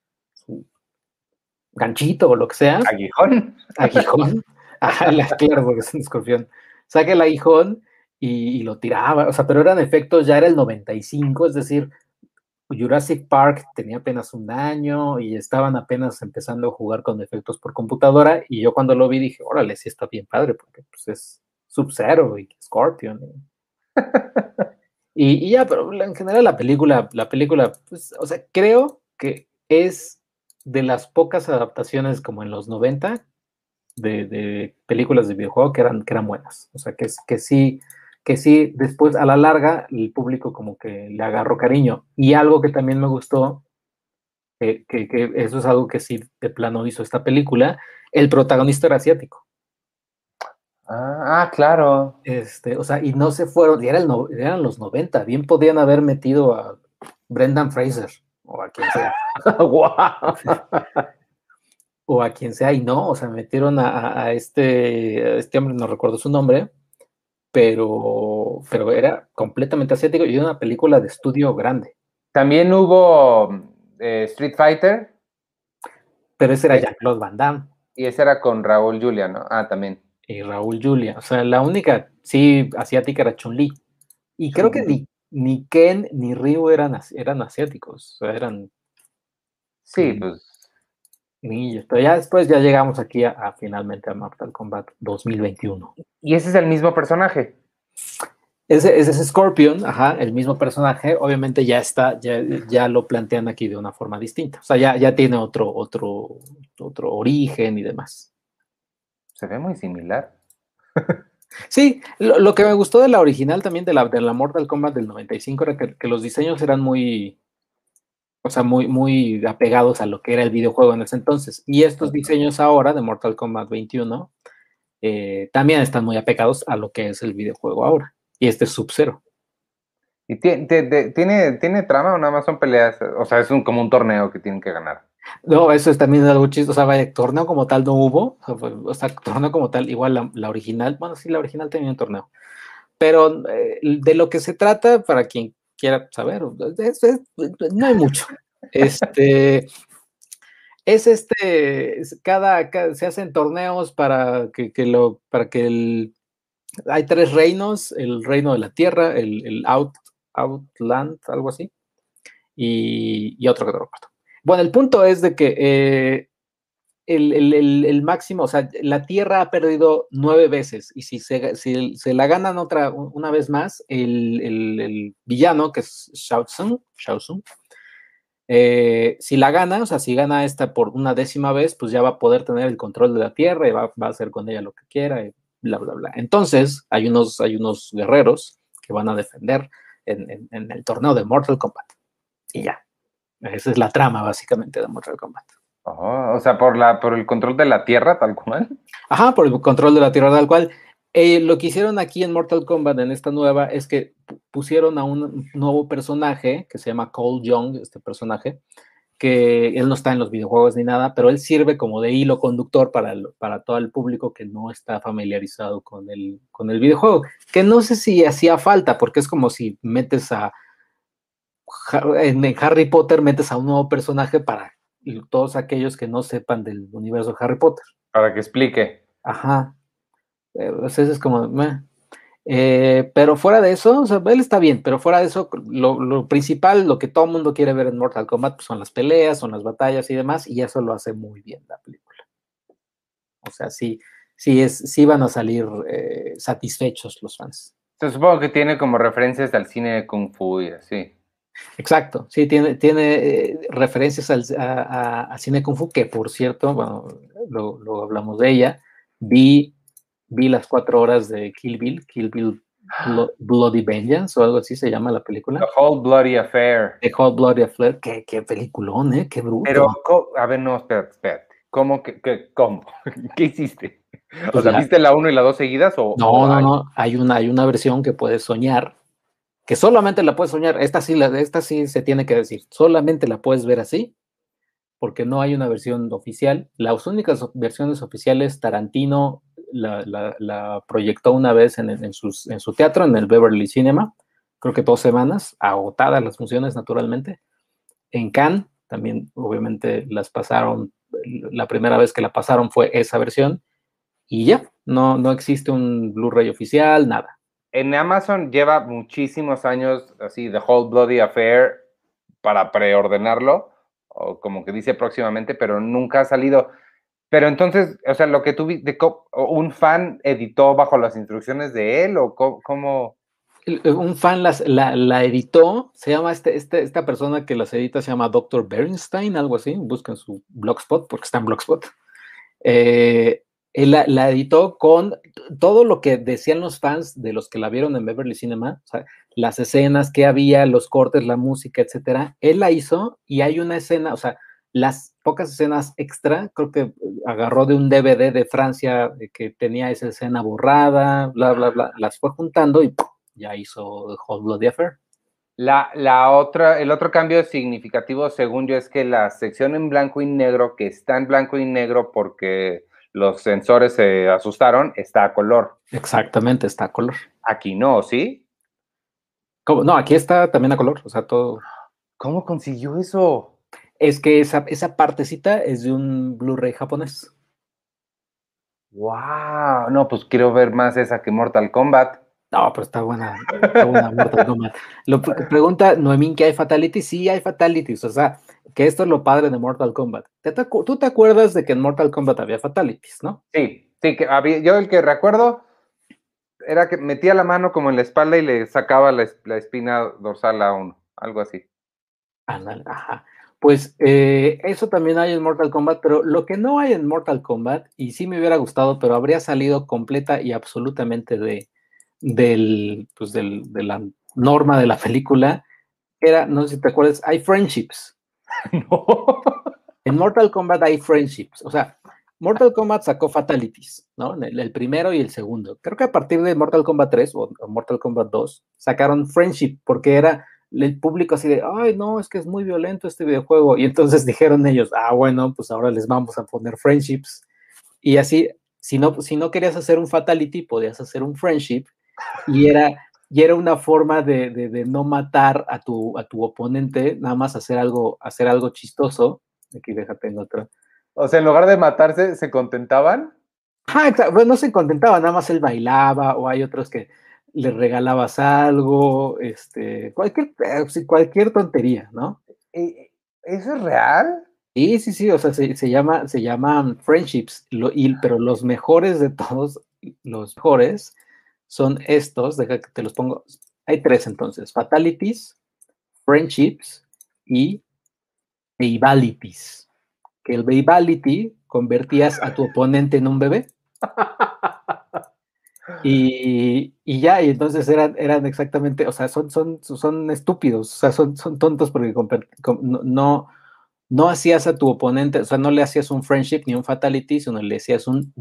ganchito o lo que sea. Aguijón. Aguijón. Ajá, claro, porque es un escorpión. Saca el aguijón y, lo tiraba, o sea, pero eran efectos, ya era el 95, es decir, Jurassic Park tenía apenas un año y estaban apenas empezando a jugar con efectos por computadora y yo cuando lo vi dije, órale, sí está bien padre porque pues es Sub-Zero y Scorpion. Y, ya, pero en general la película, la película, pues, o sea, creo que es de las pocas adaptaciones como en los 90 de, películas de videojuego que eran, que eran buenas. O sea, que, que sí, que sí, después a la larga el público como que le agarró cariño. Y algo que también me gustó, que, eso es algo que sí de plano hizo esta película, el protagonista era asiático. Ah, ah claro. Este, o sea, y no se fueron, y era el eran los 90, bien podían haber metido a Brendan Fraser o a quien sea. o a quien sea, y no, o sea, metieron a, este, a este hombre, no recuerdo su nombre, pero, pero era completamente asiático y una película de estudio grande. También hubo eh, Street Fighter. Pero ese era Jean-Claude Van Damme. Y ese era con Raúl Julia, ¿no? Ah, también. Y Raúl Julia. O sea, la única, sí, asiática era Chun-Li. Y creo que ni, ni Ken ni Ryu eran, eran asiáticos. O sea, eran. Sí, pues pero ya después ya llegamos aquí a, finalmente a Mortal Kombat 2021. ¿Y ese es el mismo personaje? Ese, ese, es Scorpion, ajá, el mismo personaje, obviamente ya está, ya, ya lo plantean aquí de una forma distinta. O sea, ya, ya tiene otro, otro, otro origen y demás. Se ve muy similar. Sí, lo, que me gustó de la original también, de la, de la Mortal Kombat del 95, era que los diseños eran muy, o sea, muy, muy apegados a lo que era el videojuego en ese entonces. Y estos diseños ahora de Mortal Kombat 21 eh, también están muy apegados a lo que es el videojuego ahora. Y este es Sub-Zero. ¿Y tiene, tiene, tiene trama o nada más son peleas? O sea, es un, como un torneo que tienen que ganar. No, eso es también algo chistoso. O sea, vaya, torneo como tal no hubo. O sea, torneo como tal, igual la, original, bueno, sí, la original tenía un torneo. Pero eh, de lo que se trata, para quien quiera saber, no hay mucho. Este, es este, cada, se hacen torneos para que, lo, para que el, hay tres reinos, el reino de la tierra, el, Out, Outland, algo así, y, otro que no recuerdo. Bueno, el punto es de que eh, el, máximo, o sea, la Tierra ha perdido nueve veces y si se, si se la ganan otra, una vez más, el, villano, que es Shao Tsung, eh, si la gana, o sea, si gana esta por una décima vez, pues ya va a poder tener el control de la Tierra y va, a hacer con ella lo que quiera y bla, bla, bla. Entonces, hay unos, hay unos guerreros que van a defender en, el torneo de Mortal Kombat. Y ya. Esa es la trama, básicamente, de Mortal Kombat. O sea, por, la, por el control de la Tierra, tal cual. Ajá, por el control de la Tierra, tal cual. Eh, lo que hicieron aquí en Mortal Kombat, en esta nueva, es que pusieron a un nuevo personaje que se llama Cole Young, este personaje, que él no está en los videojuegos ni nada, pero él sirve como de hilo conductor para, para todo el público que no está familiarizado con el, con el videojuego. Que no sé si hacía falta, porque es como si metes a. En Harry Potter metes a un nuevo personaje para todos aquellos que no sepan del universo de Harry Potter. Para que explique. Ajá. Eh, es como, eh, pero fuera de eso, o sea, él está bien, pero fuera de eso, lo, principal, lo que todo el mundo quiere ver en Mortal Kombat pues, son las peleas, son las batallas y demás, y eso lo hace muy bien la película. O sea, sí, sí, es, sí van a salir eh, satisfechos los fans. Se supongo que tiene como referencias al cine de Kung Fu y así. Exacto, sí, tiene, tiene referencias al a, cine Kung Fu, que por cierto, bueno, lo hablamos de ella, vi vi las cuatro horas de Kill Bill, Kill Bill Bloody Vengeance o algo así se llama la película. The Whole Bloody Affair. The Whole Bloody Affair, qué, qué peliculón, ¿eh? Qué bruto. Pero, a ver, no, espérate, espérate. ¿Cómo? Que, cómo? ¿Qué hiciste? o pues sea, ¿viste la 1 y la 2 seguidas? O, no, no, no. Hay una, hay una versión que puedes soñar, que solamente la puedes soñar. Esta sí, la, esta sí se tiene que decir. Solamente la puedes ver así, porque no hay una versión oficial. Las únicas versiones oficiales, Tarantino la, proyectó una vez en, su teatro, en el Beverly Cinema, creo que dos semanas, agotadas las funciones naturalmente. En Cannes también obviamente las pasaron, la primera vez que la pasaron fue esa versión y ya, no, no existe un Blu-ray oficial, nada. En Amazon lleva muchísimos años así, The Whole Bloody Affair, para preordenarlo, o como que dice próximamente, pero nunca ha salido. Pero entonces, o sea, lo que tú viste, ¿un fan editó bajo las instrucciones de él o cómo? Eh, un fan las, la, editó, se llama este, este, esta persona que las edita, se llama Dr. Bernstein, algo así, buscan su blogspot, porque está en blogspot. Eh, él la, editó con todo lo que decían los fans de los que la vieron en Beverly Cinema, o sea, las escenas que había, los cortes, la música, etcétera. Él la hizo y hay una escena, o sea, las pocas escenas extra, creo que agarró de un DVD de Francia que tenía esa escena borrada, bla, bla, bla, las fue juntando y ya hizo Hot Blood Affair. La, la otra, el otro cambio significativo, según yo, es que la sección en blanco y negro, que está en blanco y negro porque los sensores se asustaron, está a color. Exactamente, está a color. Aquí no, ¿sí? ¿Cómo? No, aquí está también a color, o sea, todo. ¿Cómo consiguió eso? es que esa, esa partecita es de un Blu-ray japonés. ¡Wow! No, pues quiero ver más esa que Mortal Kombat. No, pero está buena, está buena Mortal Kombat. Lo pregunta Noemín que hay fatalities. Sí, hay fatalities. O sea, que esto es lo padre de Mortal Kombat. ¿Tú te acuerdas de que en Mortal Kombat había fatalities, no? Sí, sí, que había, yo el que recuerdo era que metía la mano como en la espalda y le sacaba la, la espina dorsal a uno, algo así. ajá. Pues eh, eso también hay en Mortal Kombat, pero lo que no hay en Mortal Kombat, y sí me hubiera gustado, pero habría salido completa y absolutamente de, del, pues de la norma de la película, era, no sé si te acuerdas, hay friendships. En Mortal Kombat hay friendships, o sea, Mortal Kombat sacó Fatalities, ¿no? El, primero y el segundo. Creo que a partir de Mortal Kombat 3 o Mortal Kombat 2 sacaron Friendship porque era el público así de, ay, no, es que es muy violento este videojuego. Y entonces dijeron ellos, ah, bueno, pues ahora les vamos a poner friendships. Y así, si no, si no querías hacer un fatality, podías hacer un friendship. Y era, y era una forma de, de, no matar a tu, a tu oponente, nada más hacer algo, hacer algo chistoso. Aquí déjate en otro. O sea, en lugar de matarse, ¿se contentaban? Ah, Bueno, no se contentaban, nada más él bailaba, o hay otros que le regalabas algo, este, cualquier, cualquier tontería, ¿no? Eh, ¿Eso es real? Sí, sí, sí, o sea, se, llama, se llaman friendships, pero los mejores de todos, los mejores, son estos, deja que te los pongo, hay tres entonces, fatalities, friendships y babalities. Que el babality convertías a tu oponente en un bebé. Y, ya, y entonces eran, eran exactamente, o sea, son, son, son estúpidos, o sea, son, son tontos porque no, no, hacías a tu oponente, o sea, no le hacías un friendship ni un fatality, sino le hacías un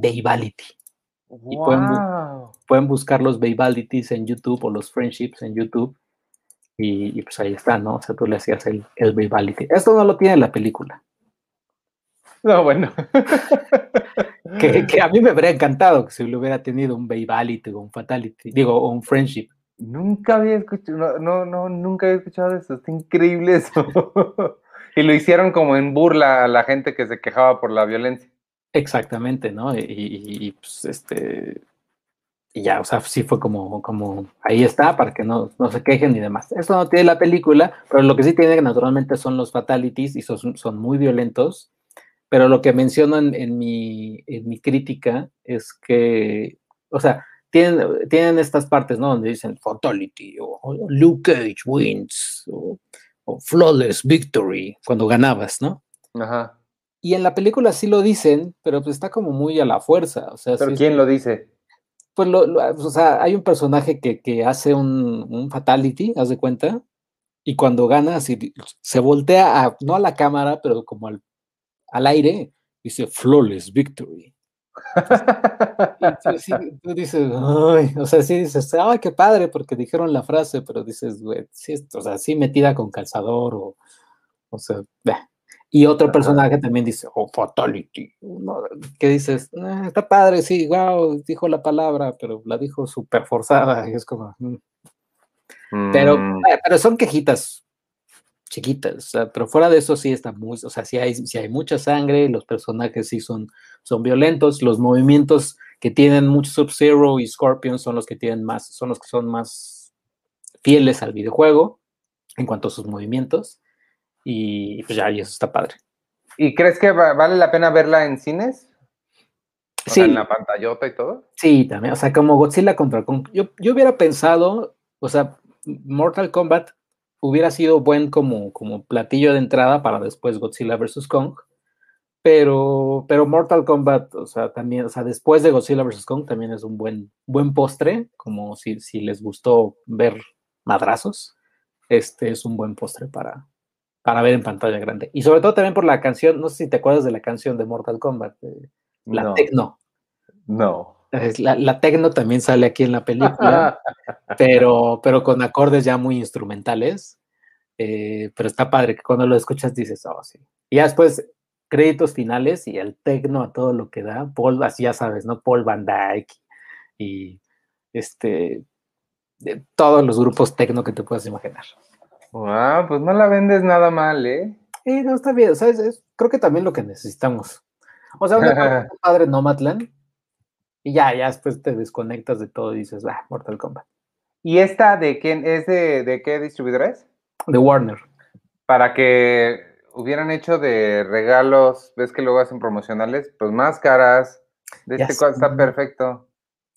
Y pueden, pueden, buscar los babalities en YouTube o los friendships en YouTube. Y, pues ahí está, ¿no? O sea, tú le hacías el, el. Esto no lo tiene la película. No, bueno. que, a mí me habría encantado que si le hubiera tenido un Babality o un Fatality, digo, un Friendship. Nunca había escuchado, no, no, nunca había escuchado eso, está increíble eso. y lo hicieron como en burla a la gente que se quejaba por la violencia. Exactamente, ¿no? Y, pues este, y ya, o sea, sí fue como, como, ahí está, para que no, no se quejen y demás. Eso no tiene la película, pero lo que sí tiene naturalmente son los fatalities y son, son muy violentos pero lo que menciono en, mi, crítica es que, o sea, tienen, tienen estas partes, ¿no? Donde dicen fatality o, Luke Cage wins o, flawless victory cuando ganabas, ¿no? Ajá. Y en la película sí lo dicen, pero pues está como muy a la fuerza. O sea, ¿Pero quién lo dice? Pues, lo, o sea, hay un personaje que, hace un, un, fatality, haz de cuenta, y cuando gana, así, se voltea a, no a la cámara, pero como al al aire, dice flawless victory. tú, dices, ay, o sea, sí dices, ay, qué padre, porque dijeron la frase, pero dices, güey, sí, o sea, sí metida con calzador, o, o sea, y otro personaje también dice, oh, fatality, que dices, eh, está padre, sí, wow, dijo la palabra, pero la dijo súper forzada, y es como, mm". pero, mm. Eh, pero son quejitas chiquitas, pero fuera de eso sí está muy, o sea, sí hay, hay mucha sangre, los personajes sí son, son violentos, los movimientos que tienen mucho Sub-Zero y Scorpion son los que tienen más, son los que son más fieles al videojuego en cuanto a sus movimientos, y pues ya, y eso está padre. ¿Y crees que vale la pena verla en cines? sí. en la pantallota y todo. Sí, también, o sea, como Godzilla contra Kong. Yo, yo hubiera pensado, o sea, Mortal Kombat hubiera sido buen como, como platillo de entrada para después Godzilla vs. Kong. Pero, pero Mortal Kombat, o sea, también, o sea, después de Godzilla vs. Kong también es un buen, buen postre, como si, si les gustó ver madrazos, este es un buen postre para, para ver en pantalla grande. Y sobre todo también por la canción, no sé si te acuerdas de la canción de Mortal Kombat, la no. Tecno. No. La, la tecno también sale aquí en la película, pero, pero con acordes ya muy instrumentales. Eh, pero está padre que cuando lo escuchas dices, oh, sí. Y ya después, créditos finales y el tecno a todo lo que da. Paul, así ya sabes, ¿no? Paul Van Dyke y este, de todos los grupos tecno que te puedas imaginar. Wow, pues no la vendes nada mal, ¿eh? Sí, no está bien, ¿sabes? creo que también lo que necesitamos. O sea, una padre Nomadland y ya, ya después te desconectas de todo y dices, ah, Mortal Kombat. ¿Y esta de quién es de, qué distribuidora es? De Warner. Para que hubieran hecho de regalos, ves que luego hacen promocionales, pues máscaras. De este cual está perfecto.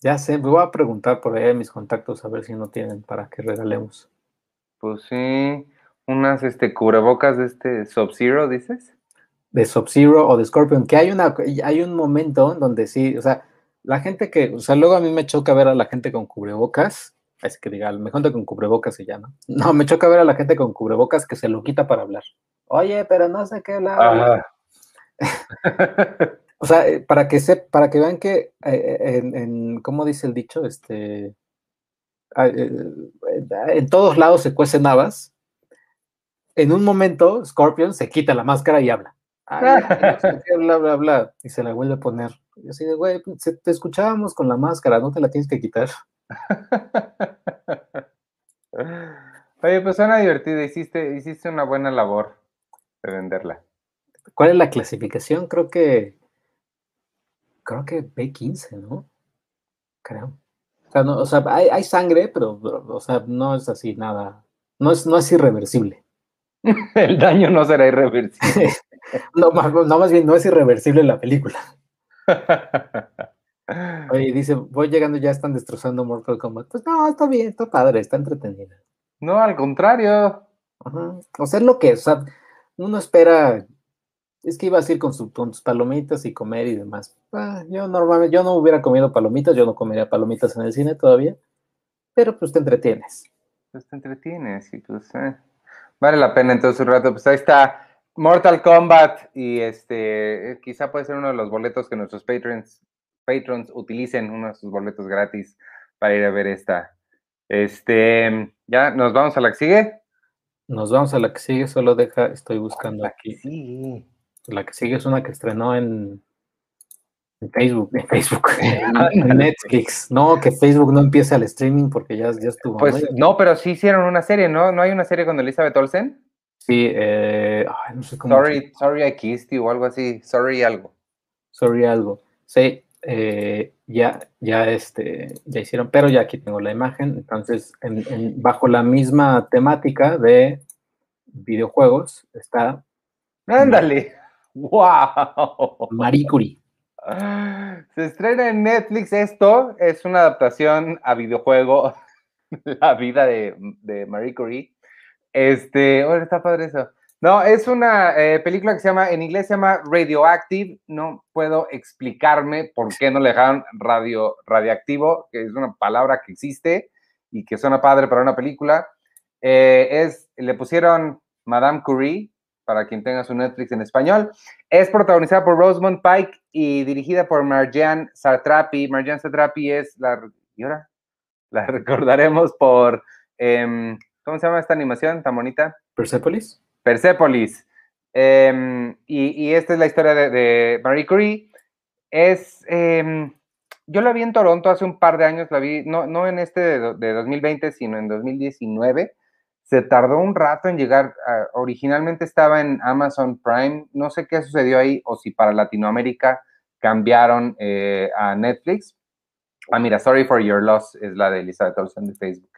Ya sé, me voy a preguntar por ahí a mis contactos a ver si no tienen para que regalemos. Pues sí, unas este cubrebocas de este Sub-Zero, dices. De Sub-Zero o de Scorpion, que hay una hay un momento donde sí, o sea, la gente que, o sea, luego a mí me choca ver a la gente con cubrebocas, es que diga, me junto con cubrebocas y ya, ¿no? No, me choca ver a la gente con cubrebocas que se lo quita para hablar. Oye, pero no sé qué hablar. o sea, eh, para que se, para que vean que eh, en, en, ¿cómo dice el dicho? Este, eh, en todos lados se cuecen habas. En un momento, Scorpion se quita la máscara y habla. bla, bla, bla, y se la vuelve a poner. Y así de, güey, te escuchábamos con la máscara, no te la tienes que quitar. Oye, pues suena divertido, hiciste, hiciste una buena labor de venderla. ¿Cuál es la clasificación? Creo que, creo que B15, ¿no? Creo. O sea, no, o sea hay, hay, sangre, pero, o sea, no es así nada, no es, no es irreversible. el daño no será irreversible. no, no, más bien no es irreversible la película. Oye, dice, voy llegando, ya están destrozando Mortal Kombat. Pues no, está bien, está padre, está entretenida. No, al contrario. O sea, es lo que, o sea, uno espera, es que iba a ir con, sus palomitas y comer y demás. Ah, yo normalmente, yo no hubiera comido palomitas, yo no comería palomitas en el cine todavía, pero pues te entretienes. Pues te entretienes y pues eh, vale la pena entonces un rato. Pues ahí está Mortal Kombat y este, quizá puede ser uno de los boletos que nuestros patrons, patrons utilicen, uno de sus boletos gratis para ir a ver esta. Este, ya nos vamos a la que sigue. Nos vamos a la que sigue, solo deja, estoy buscando aquí. Sí. La que sigue es una que estrenó en, Facebook, en Facebook, en Netflix. No, que Facebook no empiece al streaming porque ya, ya estuvo. Pues no, pero sí hicieron una serie, ¿no? ¿No hay una serie con Elizabeth Olsen? Sí, eh, no sé cómo. Sorry, sorry I kissed you o algo así. Sorry algo. Sorry algo. Sí, eh, ya, ya, este, ya hicieron, pero ya aquí tengo la imagen. Entonces, bajo la misma temática de videojuegos está. ¡Ándale! ¡Wow! Marie Curie. Se estrena en Netflix esto, es una adaptación a videojuego, La vida de, de Marie Curie. Este, está padre eso. No, es una eh, película que se llama, en inglés se llama Radioactive. No puedo explicarme por qué no le dejaron radio, radiactivo, que es una palabra que existe y que suena padre para una película. Eh, es, le pusieron Madame Curie, para quien tenga su Netflix en español. Es protagonizada por Rosamund Pike y dirigida por Marjan Satrapi. Marjan Satrapi es la... ¿Y ahora? La recordaremos por... Em, ¿Cómo se llama esta animación tan bonita? Persepolis. Persepolis. Em, y, esta es la historia de, Marie Curie. Es, em, yo la vi en Toronto hace un par de años, la vi, no, no en este de, 2020, sino en 2019. Se tardó un rato en llegar, originalmente estaba en Amazon Prime, no sé qué sucedió ahí, o si para Latinoamérica cambiaron eh, a Netflix. Ah, mira, Sorry for Your Loss es la de Elizabeth Olsen de Facebook.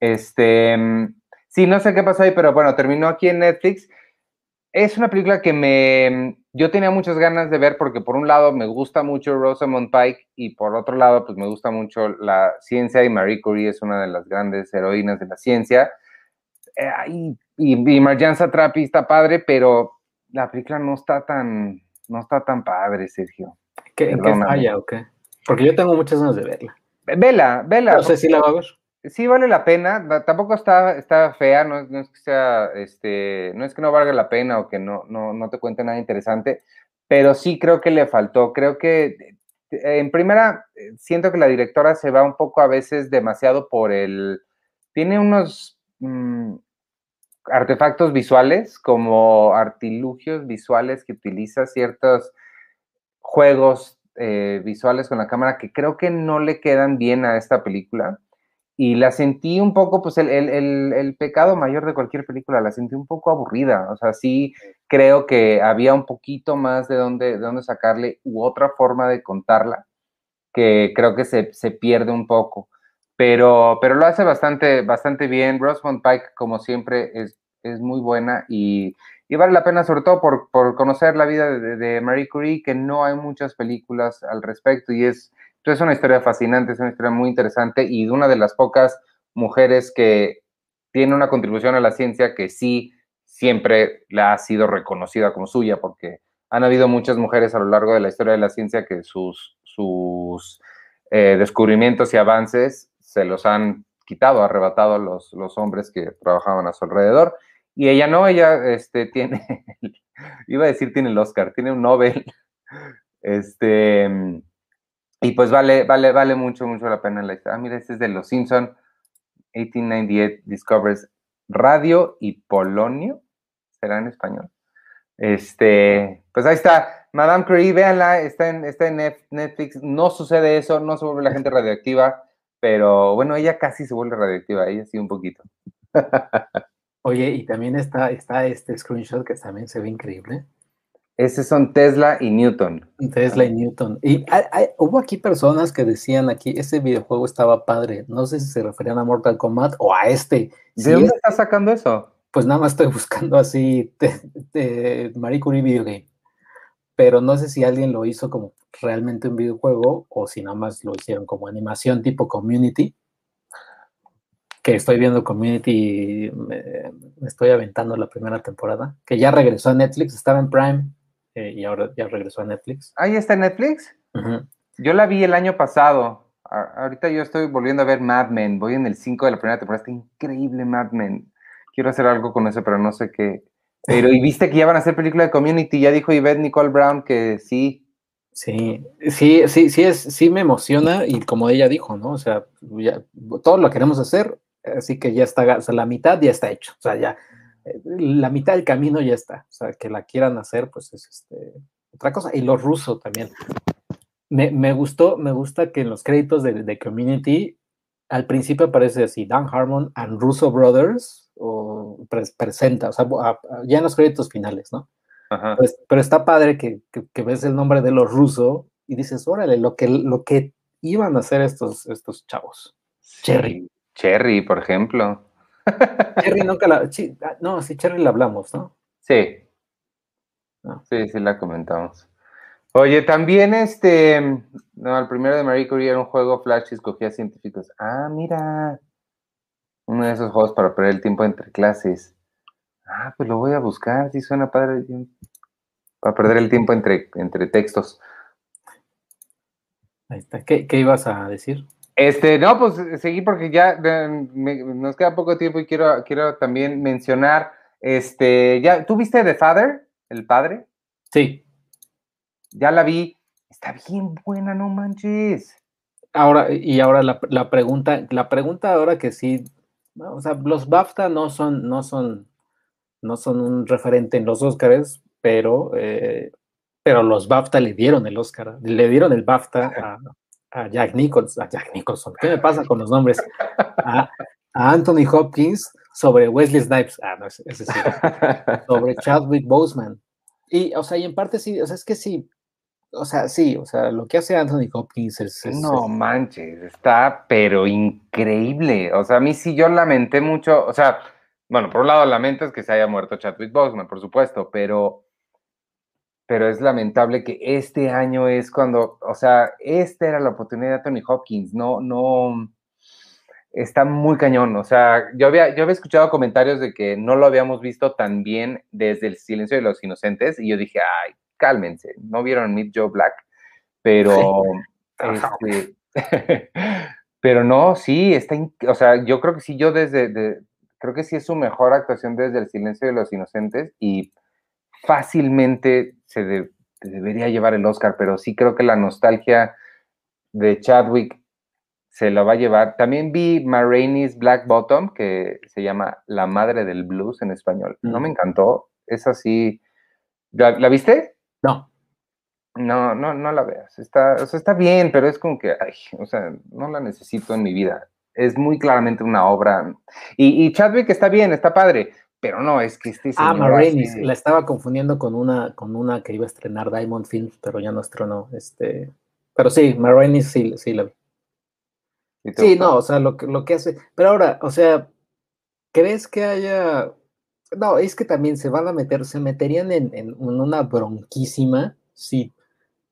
Este, em, Sí, no sé qué pasó ahí, pero bueno, terminó aquí en Netflix. Es una película que me, yo tenía muchas ganas de ver porque por un lado me gusta mucho Rosamund Pike y por otro lado pues me gusta mucho la ciencia y Marie Curie es una de las grandes heroínas de la ciencia. Eh, y, y, Marjan Satrapi está padre, pero la película no está tan, no está tan padre, Sergio. ¿Qué, ¿En qué falla o qué? Porque yo tengo muchas ganas de verla. Vela, vela. No sé si la va a ver sí vale la pena, tampoco está, está fea, no, es que sea, este, no es que no valga la pena o que no, no, no te cuente nada interesante, pero sí creo que le faltó, creo que en primera, siento que la directora se va un poco a veces demasiado por el, tiene unos mm, artefactos visuales como artilugios visuales que utiliza ciertos juegos eh, visuales con la cámara que creo que no le quedan bien a esta película. Y la sentí un poco, pues el, el, el, pecado mayor de cualquier película, la sentí un poco aburrida, o sea, sí creo que había un poquito más de dónde, de dónde sacarle u otra forma de contarla, que creo que se, se pierde un poco, pero, pero lo hace bastante, bastante bien. Rosamund Pike, como siempre, es, es muy buena y, y, vale la pena, sobre todo por, por conocer la vida de, de Marie Curie, que no hay muchas películas al respecto y es es una historia fascinante, es una historia muy interesante y de una de las pocas mujeres que tiene una contribución a la ciencia que sí siempre la ha sido reconocida como suya, porque han habido muchas mujeres a lo largo de la historia de la ciencia que sus, sus eh, descubrimientos y avances se los han quitado, arrebatado a los, los hombres que trabajaban a su alrededor. Y ella no, ella este, tiene, iba a decir tiene el Oscar, tiene un Nobel. Este, y pues vale, vale, vale mucho, mucho la pena la. Ah, mira, este es de Los Simpson, 1898 Discovers Radio y Polonio, será en español. Este, pues ahí está, Madame Curie, véanla, está en, está en Netflix, no sucede eso, no se vuelve la gente radioactiva, pero bueno, ella casi se vuelve radioactiva, ella sí un poquito. Oye, y también está, está este screenshot que también se ve increíble. Esos son Tesla y Newton. Tesla y Newton. Y hubo aquí personas que decían aquí, ese videojuego estaba padre. No sé si se referían a Mortal Kombat o a este. ¿De dónde está sacando eso? pues nada más estoy buscando así de, Marie Curie Video Game. Pero no sé si alguien lo hizo como realmente un videojuego o si nada más lo hicieron como animación tipo community. Que estoy viendo community, me, estoy aventando la primera temporada, que ya regresó a Netflix, estaba en Prime eh, y ahora ya regresó a Netflix. ¿Ahí está en Netflix? Yo la vi el año pasado. ahorita yo estoy volviendo a ver Mad Men. Voy en el 5 de la primera temporada. Está increíble Mad Men quiero hacer algo con eso, pero no sé qué. Pero, y viste que ya van a hacer película de Community, ya dijo Yvette Nicole Brown que sí. Sí, sí, sí, sí, es, sí me emociona y como ella dijo, ¿no? O sea, ya, todo lo queremos hacer, así que ya está, o sea, la mitad ya está hecho, o sea, ya, la mitad del camino ya está, o sea, que la quieran hacer, pues es este, otra cosa. Y lo ruso también. Me, me gustó, me gusta que en los créditos de, de Community, al principio aparece así, Dan Harmon and Russo Brothers, o presenta, o sea, ya en los créditos finales, ¿no? Pues, pero está padre que, ves el nombre de los rusos y dices, órale, lo que, lo que iban a hacer estos, estos chavos. Cherry. Cherry, por ejemplo. Cherry nunca la. Ah, no, sí, Cherry la hablamos, ¿no? Sí. Ah. Sí, sí la comentamos. Oye, también este. No, el primero de Marie Curie era un juego Flash y escogía científicos. Ah, mira uno de esos juegos para perder el tiempo entre clases. Ah, pues lo voy a buscar, sí suena padre. Para perder el tiempo entre, entre textos. Ahí está. ¿Qué, ibas a decir? Este, no, pues seguí porque ya nos queda poco tiempo y quiero, quiero también mencionar, este, ya, ¿tú viste The Father, el padre? Sí. Ya la vi. Está bien buena, no manches. Ahora, y ahora la, la pregunta, la pregunta ahora que sí o sea, los BAFTA no son, no son, no son un referente en los Oscars, pero, eh, pero los BAFTA le dieron el Oscar, le dieron el BAFTA a, Jack Nicholson, a Jack Nicholson, ¿qué me pasa con los nombres? A, Anthony Hopkins sobre Wesley Snipes, ah, no, ese, sí, sobre Chadwick Boseman. Y, o sea, y en parte sí, o sea, es que sí, o sea, sí, o sea, lo que hace Anthony Hopkins es... no manches, está pero increíble. O sea, a mí sí yo lamenté mucho, o sea, bueno, por un lado lamento es que se haya muerto Chadwick Boseman, por supuesto, pero, pero es lamentable que este año es cuando, o sea, esta era la oportunidad de Anthony Hopkins, no, no, está muy cañón. O sea, yo había, yo había escuchado comentarios de que no lo habíamos visto tan bien desde el silencio de los inocentes y yo dije, ay, cálmense, no vieron Meet Joe Black, pero, este, pero no, sí, está, o sea, yo creo que sí, yo desde, creo que sí es su mejor actuación desde El Silencio de los Inocentes y fácilmente se debería llevar el Oscar, pero sí creo que la nostalgia de Chadwick se lo va a llevar. También vi Marraine's Black Bottom, que se llama La Madre del Blues en español. No mm. me encantó, es así. ¿La viste? No. No, no, no la veas. Está, o sea, está bien, pero es como que, ay, o sea, no la necesito en mi vida. Es muy claramente una obra. Y, y Chadwick está bien, está padre, pero no, es que este Ah, Marainis, la estaba confundiendo con una, con una que iba a estrenar Diamond Films, pero ya no estrenó. Este, pero sí, Marainis sí, sí la vi. Sí, no, o sea, lo que, lo que hace. Pero ahora, o sea, ¿crees que haya no, es que también se van a meter, se meterían en, una bronquísima si,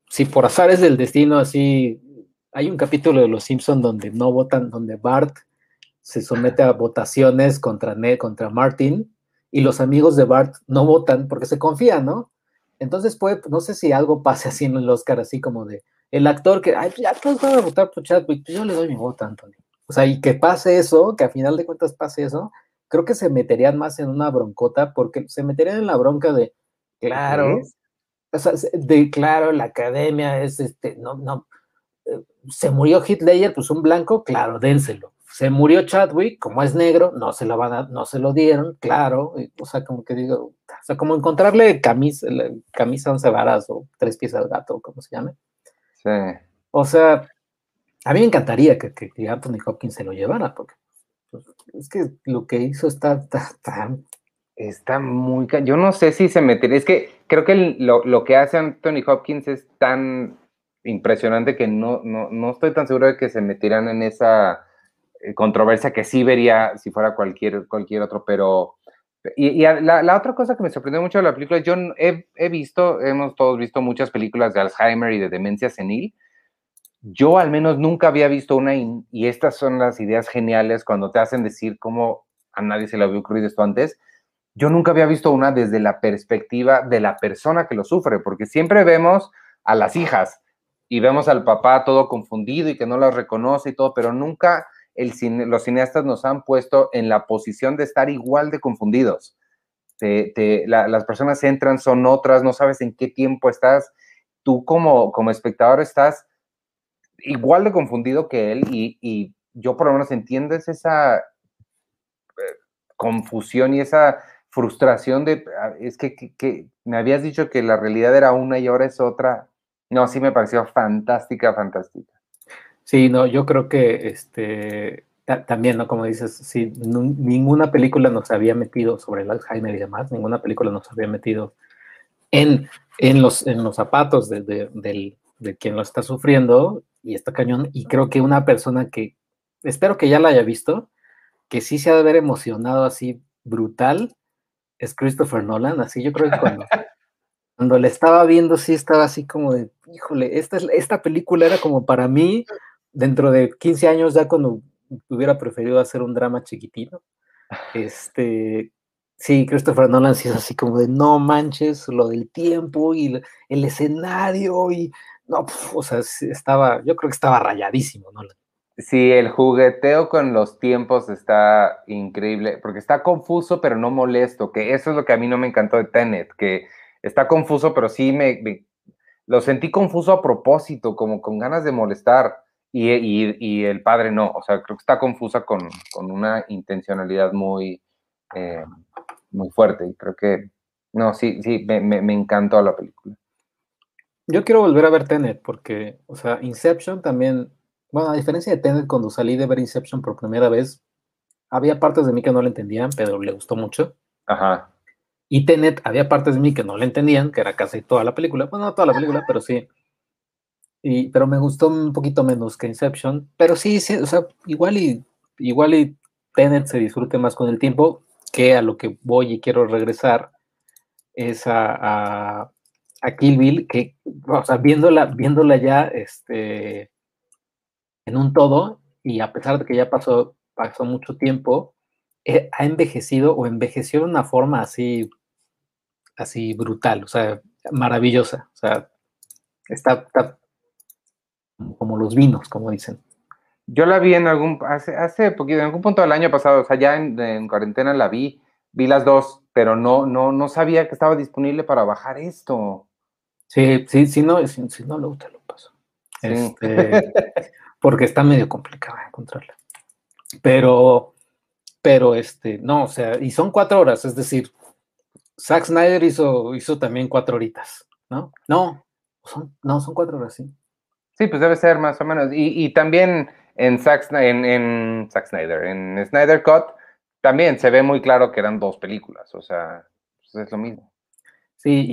si por azares del destino así. Hay un capítulo de Los Simpson donde no votan, donde Bart se somete a votaciones contra Ned, contra Martin, y los amigos de Bart no votan porque se confían, ¿no? Entonces puede, no sé si algo pase así en el Oscar, así como de el actor que, ay, ya todos van a votar por Chadwick, yo le doy mi voto a Anthony. O sea, y que pase eso, que a final de cuentas pase eso, creo que se meterían más en una broncota porque se meterían en la bronca de, claro, o sea, de claro, la academia es este, no, no, eh, se murió Hitler, pues un blanco, claro, dénselo. Se murió Chadwick, como es negro, no se lo van a, no se lo dieron, claro, o sea, como que digo, o sea, como encontrarle camisa, camisa once varas o tres piezas de gato, como se llame. Sí. O sea, a mí me encantaría que, que Anthony Hopkins se lo llevara, porque pues, es que lo que hizo está tan... Está muy... Yo no sé si se metería... Es que creo que lo, que hace Anthony Hopkins es tan impresionante que no, no, estoy tan seguro de que se metieran en esa controversia que sí vería si fuera cualquier, cualquier otro, pero, Y, la, otra cosa que me sorprendió mucho de la película, yo he, he, visto, hemos todos visto muchas películas de Alzheimer y de demencia senil. Yo al menos nunca había visto una, y, estas son las ideas geniales cuando te hacen decir cómo a nadie se le había ocurrido esto antes. Yo nunca había visto una desde la perspectiva de la persona que lo sufre, porque siempre vemos a las hijas y vemos al papá todo confundido y que no las reconoce y todo, pero nunca los cineastas nos han puesto en la posición de estar igual de confundidos. las personas entran, son otras, no sabes en qué tiempo estás. Tú como, como espectador estás igual de confundido que él y, yo por lo menos entiendes esa eh, confusión y esa frustración de, ah, es que, me habías dicho que la realidad era una y ahora es otra. No, sí me pareció fantástica, fantástica. Sí, no, yo creo que este también, ¿no? Como dices, sí, ninguna película nos había metido sobre el Alzheimer y demás, ninguna película nos había metido en, en, los, en los zapatos de, de, quien lo está sufriendo y está cañón. Y creo que una persona que, espero que ya la haya visto, que sí se ha de haber emocionado así brutal, es Christopher Nolan. Así yo creo que cuando, cuando le estaba viendo, sí estaba así como de, híjole, esta, esta película era como para mí dentro de 15 años, ya cuando hubiera preferido hacer un drama chiquitito, este, sí, Christopher Nolan sí es así como de no manches lo del tiempo y el, escenario y no, o sea, estaba, yo creo que estaba rayadísimo, ¿no? Sí, el jugueteo con los tiempos está increíble, porque está confuso pero no molesto, que eso es lo que a mí no me encantó de Tenet, que está confuso pero sí me lo sentí confuso a propósito, como con ganas de molestar y, el padre no, o sea, creo que está confusa con, una intencionalidad muy, eh, muy fuerte y creo que, no, sí, sí, me, me, encantó la película. Yo quiero volver a ver Tenet porque, o sea, Inception también, bueno, a diferencia de Tenet, cuando salí de ver Inception por primera vez, había partes de mí que no le entendían, pero le gustó mucho. Ajá. Y Tenet, había partes de mí que no le entendían, que era casi toda la película, bueno, no toda la película, pero sí pero me gustó un poquito menos que Inception. Pero sí, o sea, igual y, igual y Tenet se disfrute más con el tiempo, que a lo que voy y quiero regresar es a, a, Kill Bill, que, o sea, viéndola, viéndola ya este, en un todo, y a pesar de que ya pasó, pasó mucho tiempo, eh, ha envejecido o envejeció de una forma así, así brutal, o sea, maravillosa. O sea, está, está como los vinos, como dicen. Yo la vi en algún, hace, hace poquito, en algún punto del año pasado, o sea, ya en, cuarentena la vi, vi las dos, pero no, no, no sabía que estaba disponible para bajar esto. Sí, sí, si no, si, no lo te lo paso. Este, porque está medio complicado encontrarla. Pero, pero este, no, o sea, y son cuatro horas, es decir, Zack Snyder hizo, hizo también cuatro horitas, ¿no? No, son, no, son cuatro horas, sí. Sí, pues debe ser más o menos. Y, también en Zack, Snyder, en Snyder Cut, también se ve muy claro que eran dos películas, o sea, pues es lo mismo. Sí,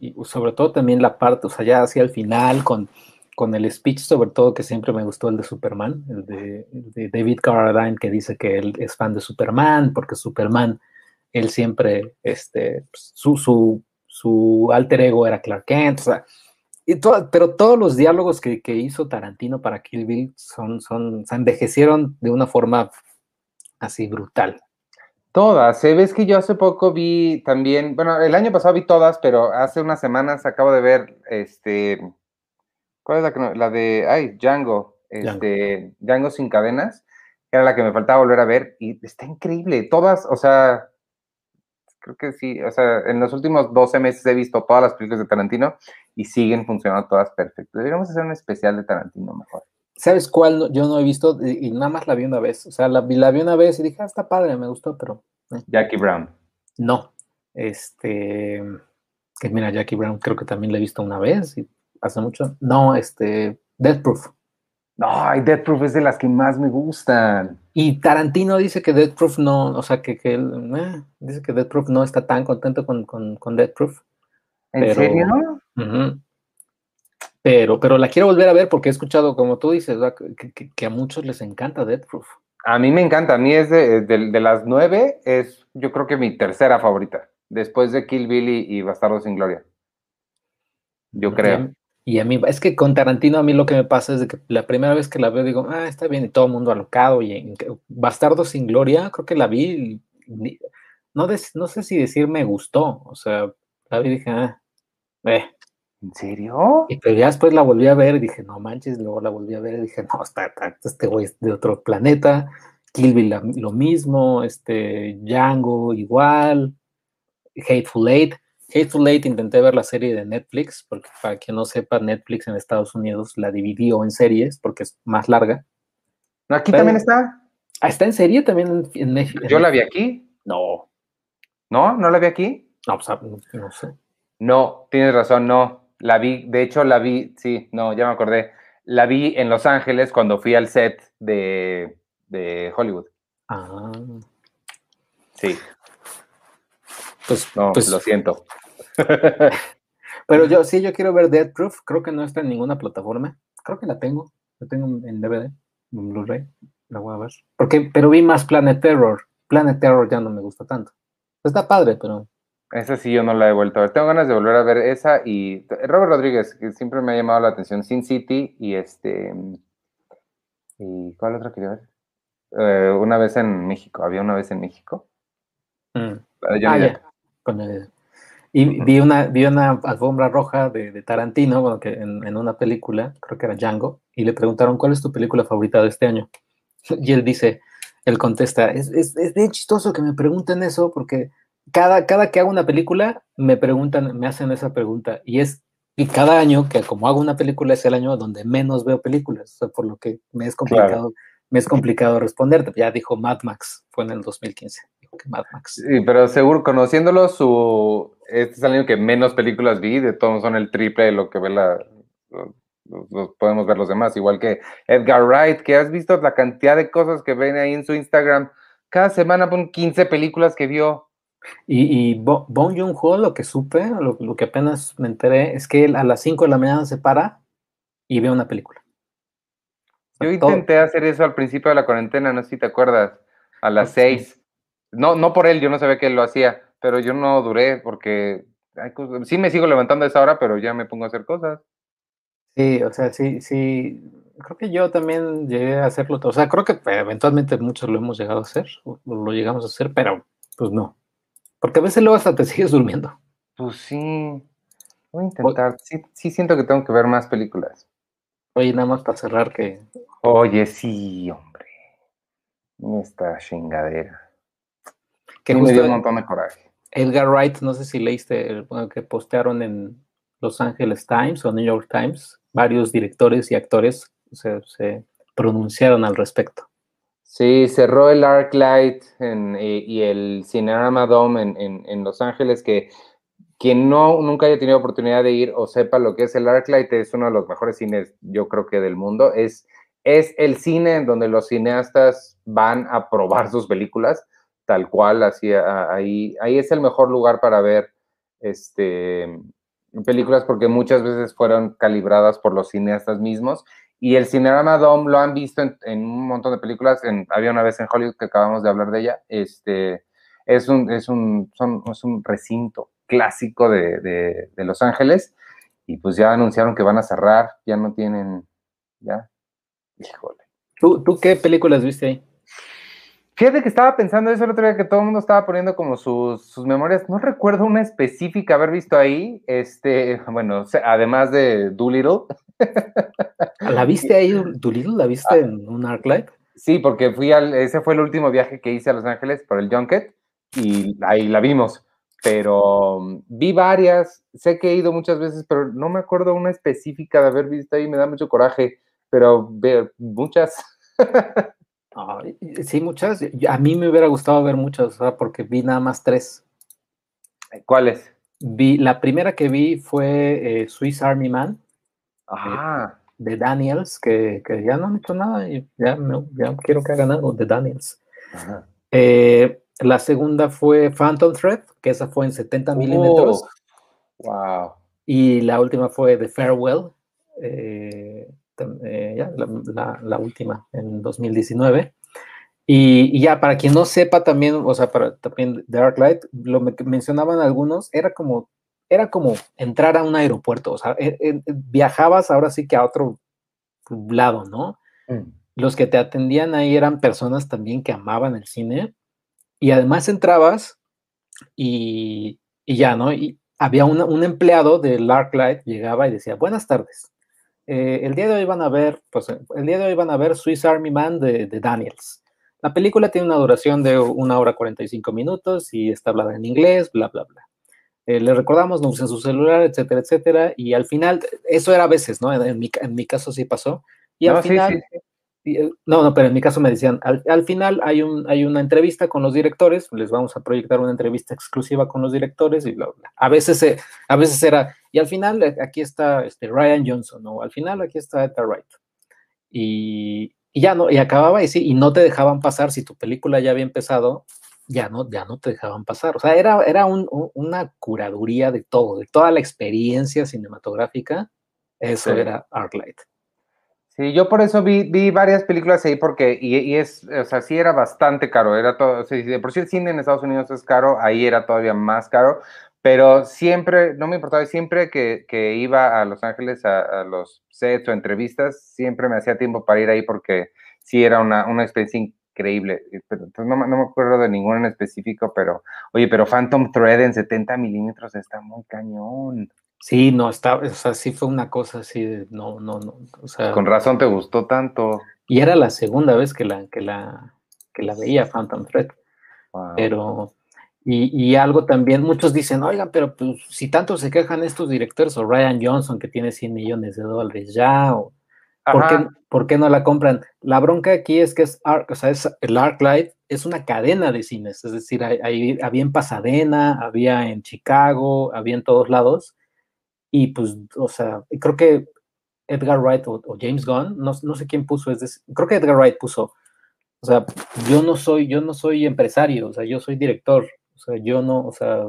y, sobre todo también la parte, o sea, ya hacia el final, con, con el speech, sobre todo que siempre me gustó el de Superman, el de, David Carradine, que dice que él es fan de Superman, porque Superman, él siempre, este, pues, su, su, su alter ego era Clark Kent, o sea, pero todos los diálogos que, hizo Tarantino para Kill Bill son, son, se envejecieron de una forma así brutal. Todas, ¿eh? ves que yo hace poco vi también, bueno, el año pasado vi todas, pero hace unas semanas acabo de ver, este, ¿cuál es la que La de, ay, Django, este, Django sin cadenas, que era la que me faltaba volver a ver, y está increíble, todas, o sea, creo que sí, o sea, en los últimos 12 meses he visto todas las películas de Tarantino y siguen funcionando todas perfectas. Deberíamos hacer un especial de Tarantino mejor. ¿Sabes cuál yo no he visto? Y, nada más la vi una vez. O sea, la, la vi una vez y dije, ah, está padre, me gustó, pero... Eh. Jackie Brown. No. Este... Que mira, Jackie Brown creo que también la he visto una vez y hace mucho. No, este... Death Proof. Ay, Death Proof es de las que más me gustan. Y Tarantino dice que Death Proof no, o sea, que, que él, eh, dice que Death Proof no está tan contento con, con, con Death Proof. ¿En serio? Pero, pero la quiero volver a ver porque he escuchado, como tú dices, que, a muchos les encanta Death Proof. A mí me encanta, a mí es de, de, las nueve, es yo creo que mi tercera favorita, después de Kill Billy y Bastardo sin Gloria. Yo creo. Y a mí, es que con Tarantino a mí lo que me pasa es de que la primera vez que la veo digo, ah, está bien, y todo el mundo alocado, y en Bastardo sin Gloria, creo que la vi, no, no sé si decir me gustó, o sea, la vi y dije, ah, eh. ¿En serio? Y pero ya después la volví a ver y dije, no manches, luego la volví a ver y dije, no, está, este güey es de otro planeta, Kill Bill lo mismo, este, Django igual, Hateful Eight. Hateful Eight intenté ver la serie de Netflix, porque para quien no sepa, Netflix en Estados Unidos la dividió en series porque es más larga. ¿No aquí también está? Ah, ¿está en serie también en, México? ¿Yo la vi aquí? No. ¿No? ¿No la vi aquí? No, pues, no sé. No, tienes razón, no. La vi, de hecho la vi, sí, no, ya me acordé. La vi en Los Ángeles cuando fui al set de, Hollywood. Ah. Sí. Pues, no, pues, lo siento. Pero yo sí, yo quiero ver Dead Proof. Creo que no está en ninguna plataforma. Creo que la tengo. La tengo en DVD, en Blu-ray. La voy a ver. Porque, pero vi más Planet Terror. Planet Terror ya no me gusta tanto. Está padre, pero esa sí yo no la he vuelto a ver. Tengo ganas de volver a ver esa y Robert Rodríguez, que siempre me ha llamado la atención, Sin City y este... ¿Y cuál otra quería ver? Eh, una vez en México, había una vez en México. Mm. Ah, ya. Y vi una, vi una alfombra roja de, Tarantino, bueno, que en, una película, creo que era Django, y le preguntaron, ¿cuál es tu película favorita de este año? Y él dice, él contesta, es, es, es bien chistoso que me pregunten eso porque cada, cada que hago una película, me preguntan, me hacen esa pregunta. Y es, y cada año que como hago una película es el año donde menos veo películas, por lo que me es complicado, me es complicado responderte. Ya dijo Mad Max, fue en el 2015. Dijo que Mad Max. Sí, pero seguro, conociéndolo, su, este es el año que menos películas vi, de todos son el triple de lo que ve la, podemos ver los demás, igual que Edgar Wright, que has visto la cantidad de cosas que ven ahí en su Instagram. Cada semana pone 15 películas que vio. Y, y Bong Joon-ho, lo que supe, lo, que apenas me enteré, es que él a las 5 de la mañana se para y ve una película. Yo intenté hacer eso al principio de la cuarentena, no sé si te acuerdas, a las 6. No, no por él, yo no sabía que él lo hacía, pero yo no duré porque sí me sigo levantando a esa hora, pero ya me pongo a hacer cosas. Sí, o sea, sí, sí, creo que yo también llegué a hacerlo, o sea, creo que eventualmente muchos lo hemos llegado a hacer, lo llegamos a hacer, pero pues no, porque a veces luego hasta te sigues durmiendo. Pues sí. Voy a intentar. Sí, sí siento que tengo que ver más películas. Oye, nada más para cerrar que. Oye, sí, hombre. Esta chingadera. Que me dio un montón de coraje. Edgar Wright, no sé si leíste que postearon en Los Angeles Times o New York Times, varios directores y actores se pronunciaron al respecto. Sí, cerró el ArcLight en, y el Cinerama Dome en, en, Los Ángeles, que quien no, nunca haya tenido oportunidad de ir o sepa lo que es el ArcLight, es uno de los mejores cines, yo creo que del mundo. Es, es el cine en donde los cineastas van a probar sus películas, tal cual, así, ahí, ahí es el mejor lugar para ver este, películas porque muchas veces fueron calibradas por los cineastas mismos y el Cinerama Dome lo han visto en, un montón de películas. En, había una vez en Hollywood que acabamos de hablar de ella. Este, es, un, es, un, es un recinto clásico de, de, Los Ángeles. Y pues ya anunciaron que van a cerrar. Ya no tienen. Ya. Híjole. ¿Tú, ¿Tú qué películas viste ahí? Fíjate que estaba pensando eso el otro día que todo el mundo estaba poniendo como sus, sus, memorias. No recuerdo una específica haber visto ahí. Este, bueno, además de Doolittle. ¿La viste ahí, Doolittle? ¿La viste en un ArcLight? Sí, porque fui al, ese fue el último viaje que hice a Los Ángeles por el Junket y ahí la vimos. Pero um, vi varias, sé que he ido muchas veces, pero no me acuerdo una específica de haber visto ahí, me da mucho coraje, pero ver muchas. sí, muchas. A mí me hubiera gustado ver muchas, porque vi nada más tres. ¿Cuáles? Vi, la primera que vi fue eh, Swiss Army Man. Ajá. De Daniels, que, ya no han hecho nada y ya, ya quiero que hagan algo de Daniels. Eh, la segunda fue Phantom Thread, que esa fue en 70 milímetros. Wow. Y la última fue The Farewell, eh, eh, la, última, en 2019. Y, ya, para quien no sepa también, o sea, para también Dark Light, lo que mencionaban algunos, era como, era como entrar a un aeropuerto, o sea, e, e, viajabas ahora sí que a otro lado, ¿no? Mm. Los que te atendían ahí eran personas también que amaban el cine y además entrabas y, ya, ¿no? Y había un empleado del Light llegaba y decía, buenas tardes. Eh, el día de hoy van a ver, pues el día de hoy van a ver Swiss Army Man de, de Daniels. La película tiene una duración de una hora 45 minutos y está hablada en inglés, bla, bla, bla. Eh, le recordamos, no usen su celular, etcétera, etcétera. Y al final, eso era a veces, ¿no? En, mi, en mi, caso sí pasó. Y al final, eh, no, no, pero en mi caso me decían, al, final hay, un, hay una entrevista con los directores, les vamos a proyectar una entrevista exclusiva con los directores y bla, bla. A veces, a veces era, y al final aquí está este, Ryan Johnson, o al final aquí está Edgar Wright. Y, y ya no, y acababa y sí, y no te dejaban pasar si tu película ya había empezado, ya no, ya no te dejaban pasar. O sea, era, era una curaduría de todo, de toda la experiencia cinematográfica, eso era Arclight. Sí, yo por eso vi, vi varias películas ahí porque, y, y, es, o sea, sí era bastante caro, era todo, sí, de por sí el cine en Estados Unidos es caro, ahí era todavía más caro, pero siempre, no me importaba, siempre que, que iba a Los Ángeles a, los sets o entrevistas, siempre me hacía tiempo para ir ahí porque sí era una, una experiencia increíble. Pero, no, no, me acuerdo de ninguno en específico, pero, oye, pero Phantom Thread en 70 milímetros está muy cañón. Sí, no, está, o sea, sí fue una cosa así de, no, no, no, o sea. Con razón te gustó tanto. Y era la segunda vez que la, que la, que la veía Phantom Thread. Pero y, algo también, muchos dicen, oigan, pero pues, si tanto se quejan estos directores, o Ryan Johnson, que tiene 100 millones de dólares ya, o ¿por qué, no la compran? La bronca aquí es que es, o sea, es el ArcLight es una cadena de cines, es decir, hay, había en Pasadena, había en Chicago, había en todos lados, y pues, o sea, creo que Edgar Wright o, James Gunn, no, no, sé quién puso, es creo que Edgar Wright puso, o sea, yo no soy, yo no soy empresario, o sea, yo soy director, o sea, yo no, o sea,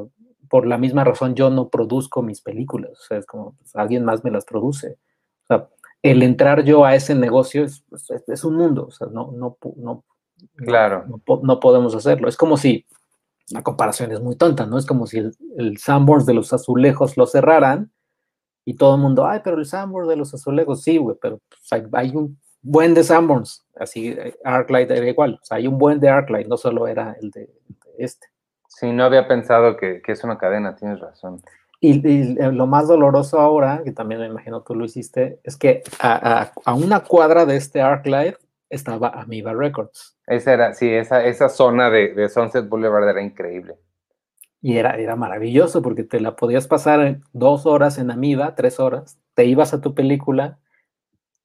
por la misma razón yo no produzco mis películas, o sea, es como pues, alguien más me las produce. O sea, el entrar yo a ese negocio es, pues, es, un mundo, o sea, no, no, no, claro. No, podemos hacerlo. Es como si, la comparación es muy tonta, ¿no? Es como si el, el Sanborns de los azulejos lo cerraran y todo el mundo, ay, pero el Sanborns de los azulejos, sí, güey, pero pues, hay, un buen de Sanborns, así eh, Arclight era igual, o sea, hay un buen de Arclight, no solo era el de este. Sí, no había pensado que, es una cadena, tienes razón. Y, lo más doloroso ahora, que también me imagino tú lo hiciste, es que a, una cuadra de este ArcLight estaba Amiba Records. Esa era, sí, esa, esa zona de, Sunset Boulevard era increíble. Y era, era maravilloso porque te la podías pasar dos horas en Amiba, tres horas, te ibas a tu película,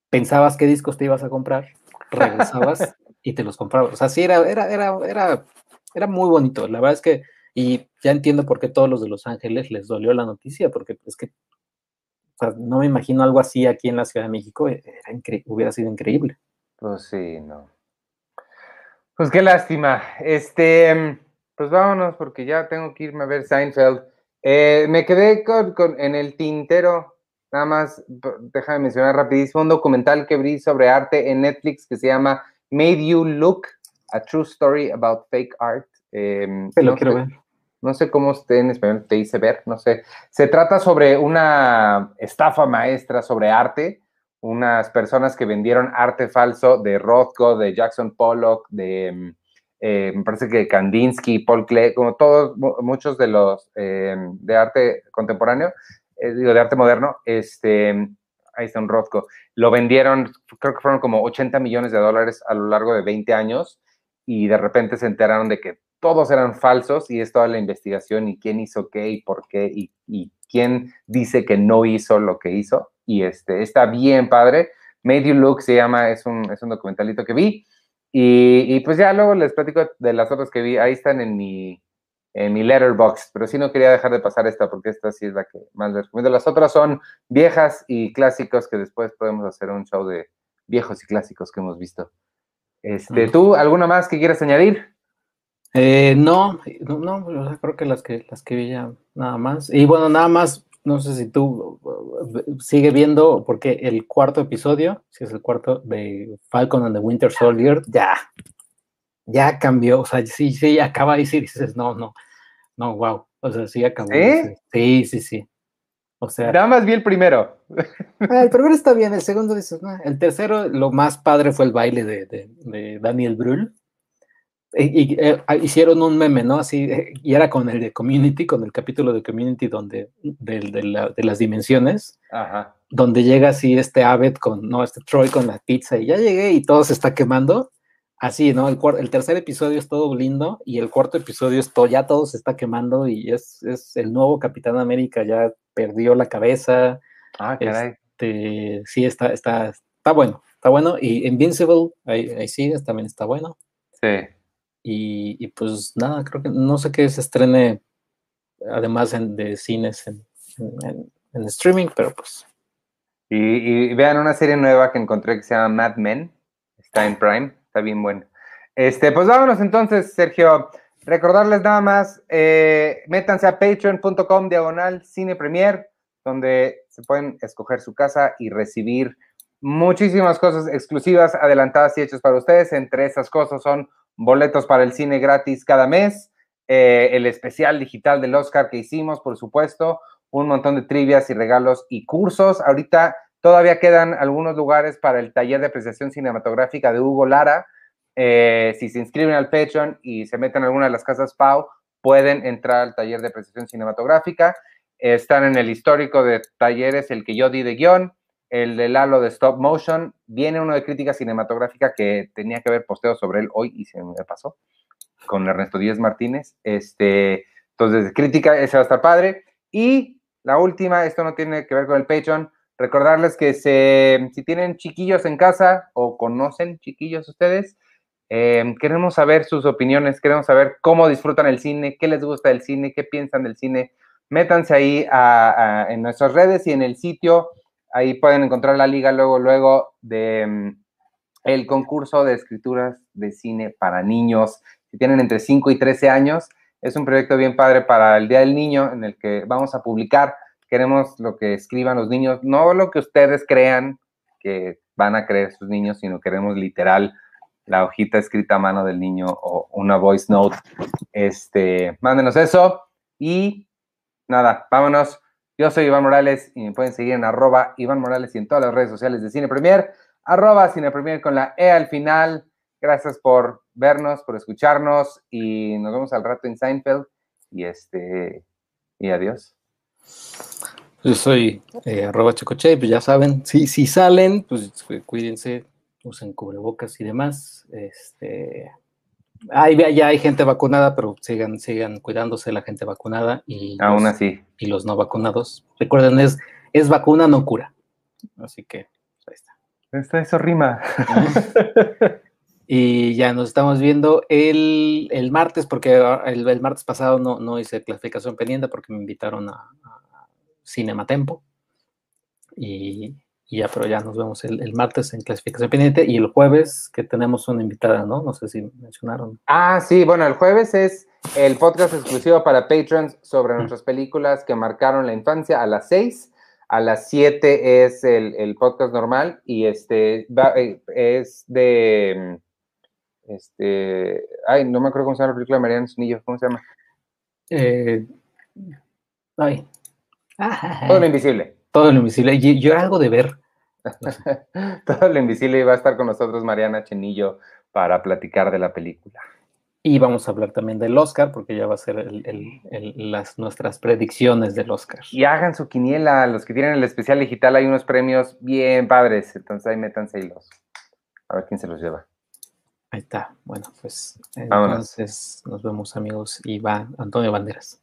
pensabas qué discos te ibas a comprar, regresabas y te los comprabas. O sea, sí, era, era, era, era era muy bonito. La verdad es que, y ya entiendo por qué todos los de Los Ángeles les dolió la noticia, porque es que no me imagino algo así aquí en la Ciudad de México, e, hubiera sido increíble. Pues sí, no. Pues qué lástima. Este, pues vámonos, porque ya tengo que irme a ver Seinfeld. Eh, me quedé con, en el tintero, nada más, déjame mencionar rapidísimo, un documental que vi sobre arte en Netflix que se llama Made You Look, a True Story About Fake Art. Eh, lo quiero ver. No sé cómo esté en español, te hice ver, no sé. Se trata sobre una estafa maestra sobre arte, unas personas que vendieron arte falso de Rothko, de Jackson Pollock, de, em, eh, me parece que Kandinsky, Paul Klee, como todos, muchos de los em, de arte contemporáneo, eh, digo, de arte moderno, este, ahí está un Rothko, lo vendieron, creo que fueron como 80 millones de dólares a lo largo de 20 años y de repente se enteraron de que todos eran falsos y es toda la investigación y quién hizo qué y por qué y, quién dice que no hizo lo que hizo. Y este, está bien padre. Made You Look se llama, es un, es un documentalito que vi. Y, pues ya luego les platico de las otras que vi. Ahí están en mi, en mi letterbox, pero sí no quería dejar de pasar esta porque esta sí es la que más les recomiendo. Las otras son viejas y clásicos que después podemos hacer un show de viejos y clásicos que hemos visto. Este, ¿Tú alguna más que quieras añadir? Eh, no, no, creo que las que las que vi ya nada más. Y bueno, nada más, no sé si tú sigue viendo, porque el cuarto episodio, si es el cuarto de Falcon and the Winter Soldier, ya, ya cambió, o sea, sí, sí, acaba de decir, dices, no, no, no, wow, o sea, sí acabó. Sí, sí, sí. O sea. Nada más vi el primero. Ah, el primero está bien, el segundo dices, no. El tercero, lo más padre fue el baile de, de, Daniel Brühl. Y, eh, ah, hicieron un meme, ¿no? Así, eh, y era con el de Community, con el capítulo de Community donde, de, de las dimensiones, Ajá. donde llega así este Abed con, no, este Troy con la pizza y ya llegué y todo se está quemando así, ¿no? El, el, tercer episodio es todo lindo y el cuarto episodio es todo, ya todo se está quemando y es, es el nuevo Capitán América, ya perdió la cabeza. Ah, caray. Este, sí, está, está, está bueno, está bueno. Y Invincible, ahí, ahí sí, también está bueno. Sí. Y, pues nada, creo que no sé qué se estrene, además de cines en, en, streaming, pero pues. Y, vean una serie nueva que encontré que se llama Mad Men, está en Prime está bien bueno. Este, pues vámonos entonces, Sergio. Recordarles nada más, eh, métanse a patreon.com diagonal cine premier, donde se pueden escoger su casa y recibir muchísimas cosas exclusivas, adelantadas y hechas para ustedes. Entre esas cosas son boletos para el cine gratis cada mes, eh, el especial digital del Oscar que hicimos, por supuesto, un montón de trivias y regalos y cursos. Ahorita Todavía quedan algunos lugares para el taller de apreciación cinematográfica de Hugo Lara. Eh, si se inscriben al Patreon y se meten en alguna de las casas Pau, pueden entrar al taller de apreciación cinematográfica. están en el histórico de talleres, el que yo di de guion, el de Lalo de Stop Motion. Viene uno de crítica cinematográfica que tenía que haber posteado sobre él hoy y se me pasó, con Ernesto Díaz Martínez. Este, entonces, crítica, ese va a estar padre. Y la última, esto no tiene que ver con el Patreon, Recordarles que si tienen chiquillos en casa o conocen chiquillos ustedes, eh, queremos saber sus opiniones, queremos saber cómo disfrutan el cine, qué les gusta del cine, qué piensan del cine. Métanse ahí en nuestras redes y en el sitio. Ahí pueden encontrar la liga luego, luego de mm, el concurso de escrituras de cine para niños. Si tienen entre 5 y 13 años, es un proyecto bien padre para el Día del Niño en el que vamos a publicar queremos lo que escriban los niños, no lo que ustedes crean que van a creer sus niños, sino queremos literal la hojita escrita a mano del niño o una voice note. Este, mándenos eso y nada, vámonos. Yo soy Iván Morales y me pueden seguir en arroba Iván Morales y en todas las redes sociales de Cine Premier, arroba Cine Premier con la E al final. Gracias por vernos, por escucharnos y nos vemos al rato en Seinfeld y este y adiós. Yo soy eh, arroba chocoche, pues ya saben, si, si salen, pues cuídense, usen cubrebocas y demás. Este, hay, ya hay gente vacunada, pero sigan, sigan cuidándose la gente vacunada y aún así y los no vacunados. Recuerden, es, es vacuna, no cura. Así que pues, ahí está. Eso rima. Y ya nos estamos viendo el, el martes, porque el, el, martes pasado no, no hice clasificación pendiente porque me invitaron a, a Cinematempo. Y, y, ya, pero ya nos vemos el, el, martes en clasificación pendiente y el jueves que tenemos una invitada, ¿no? No sé si mencionaron. Ah, sí, bueno, el jueves es el podcast exclusivo para patrons sobre nuestras películas que marcaron la infancia a las seis. A las 7 es el, el, podcast normal y este va, eh, es de este, ay, no me acuerdo cómo se llama la película de Mariana Zunillo, ¿cómo se llama? Eh, ay. Todo lo invisible. Todo lo invisible. Yo, era algo de ver. Todo lo invisible y va a estar con nosotros Mariana Chenillo para platicar de la película. Y vamos a hablar también del Oscar, porque ya va a ser las, nuestras predicciones del Oscar. Y hagan su quiniela, los que tienen el especial digital, hay unos premios bien padres, entonces ahí métanse y los. A ver quién se los lleva. Ahí está. Bueno, pues entonces nos vemos amigos y va Antonio Banderas.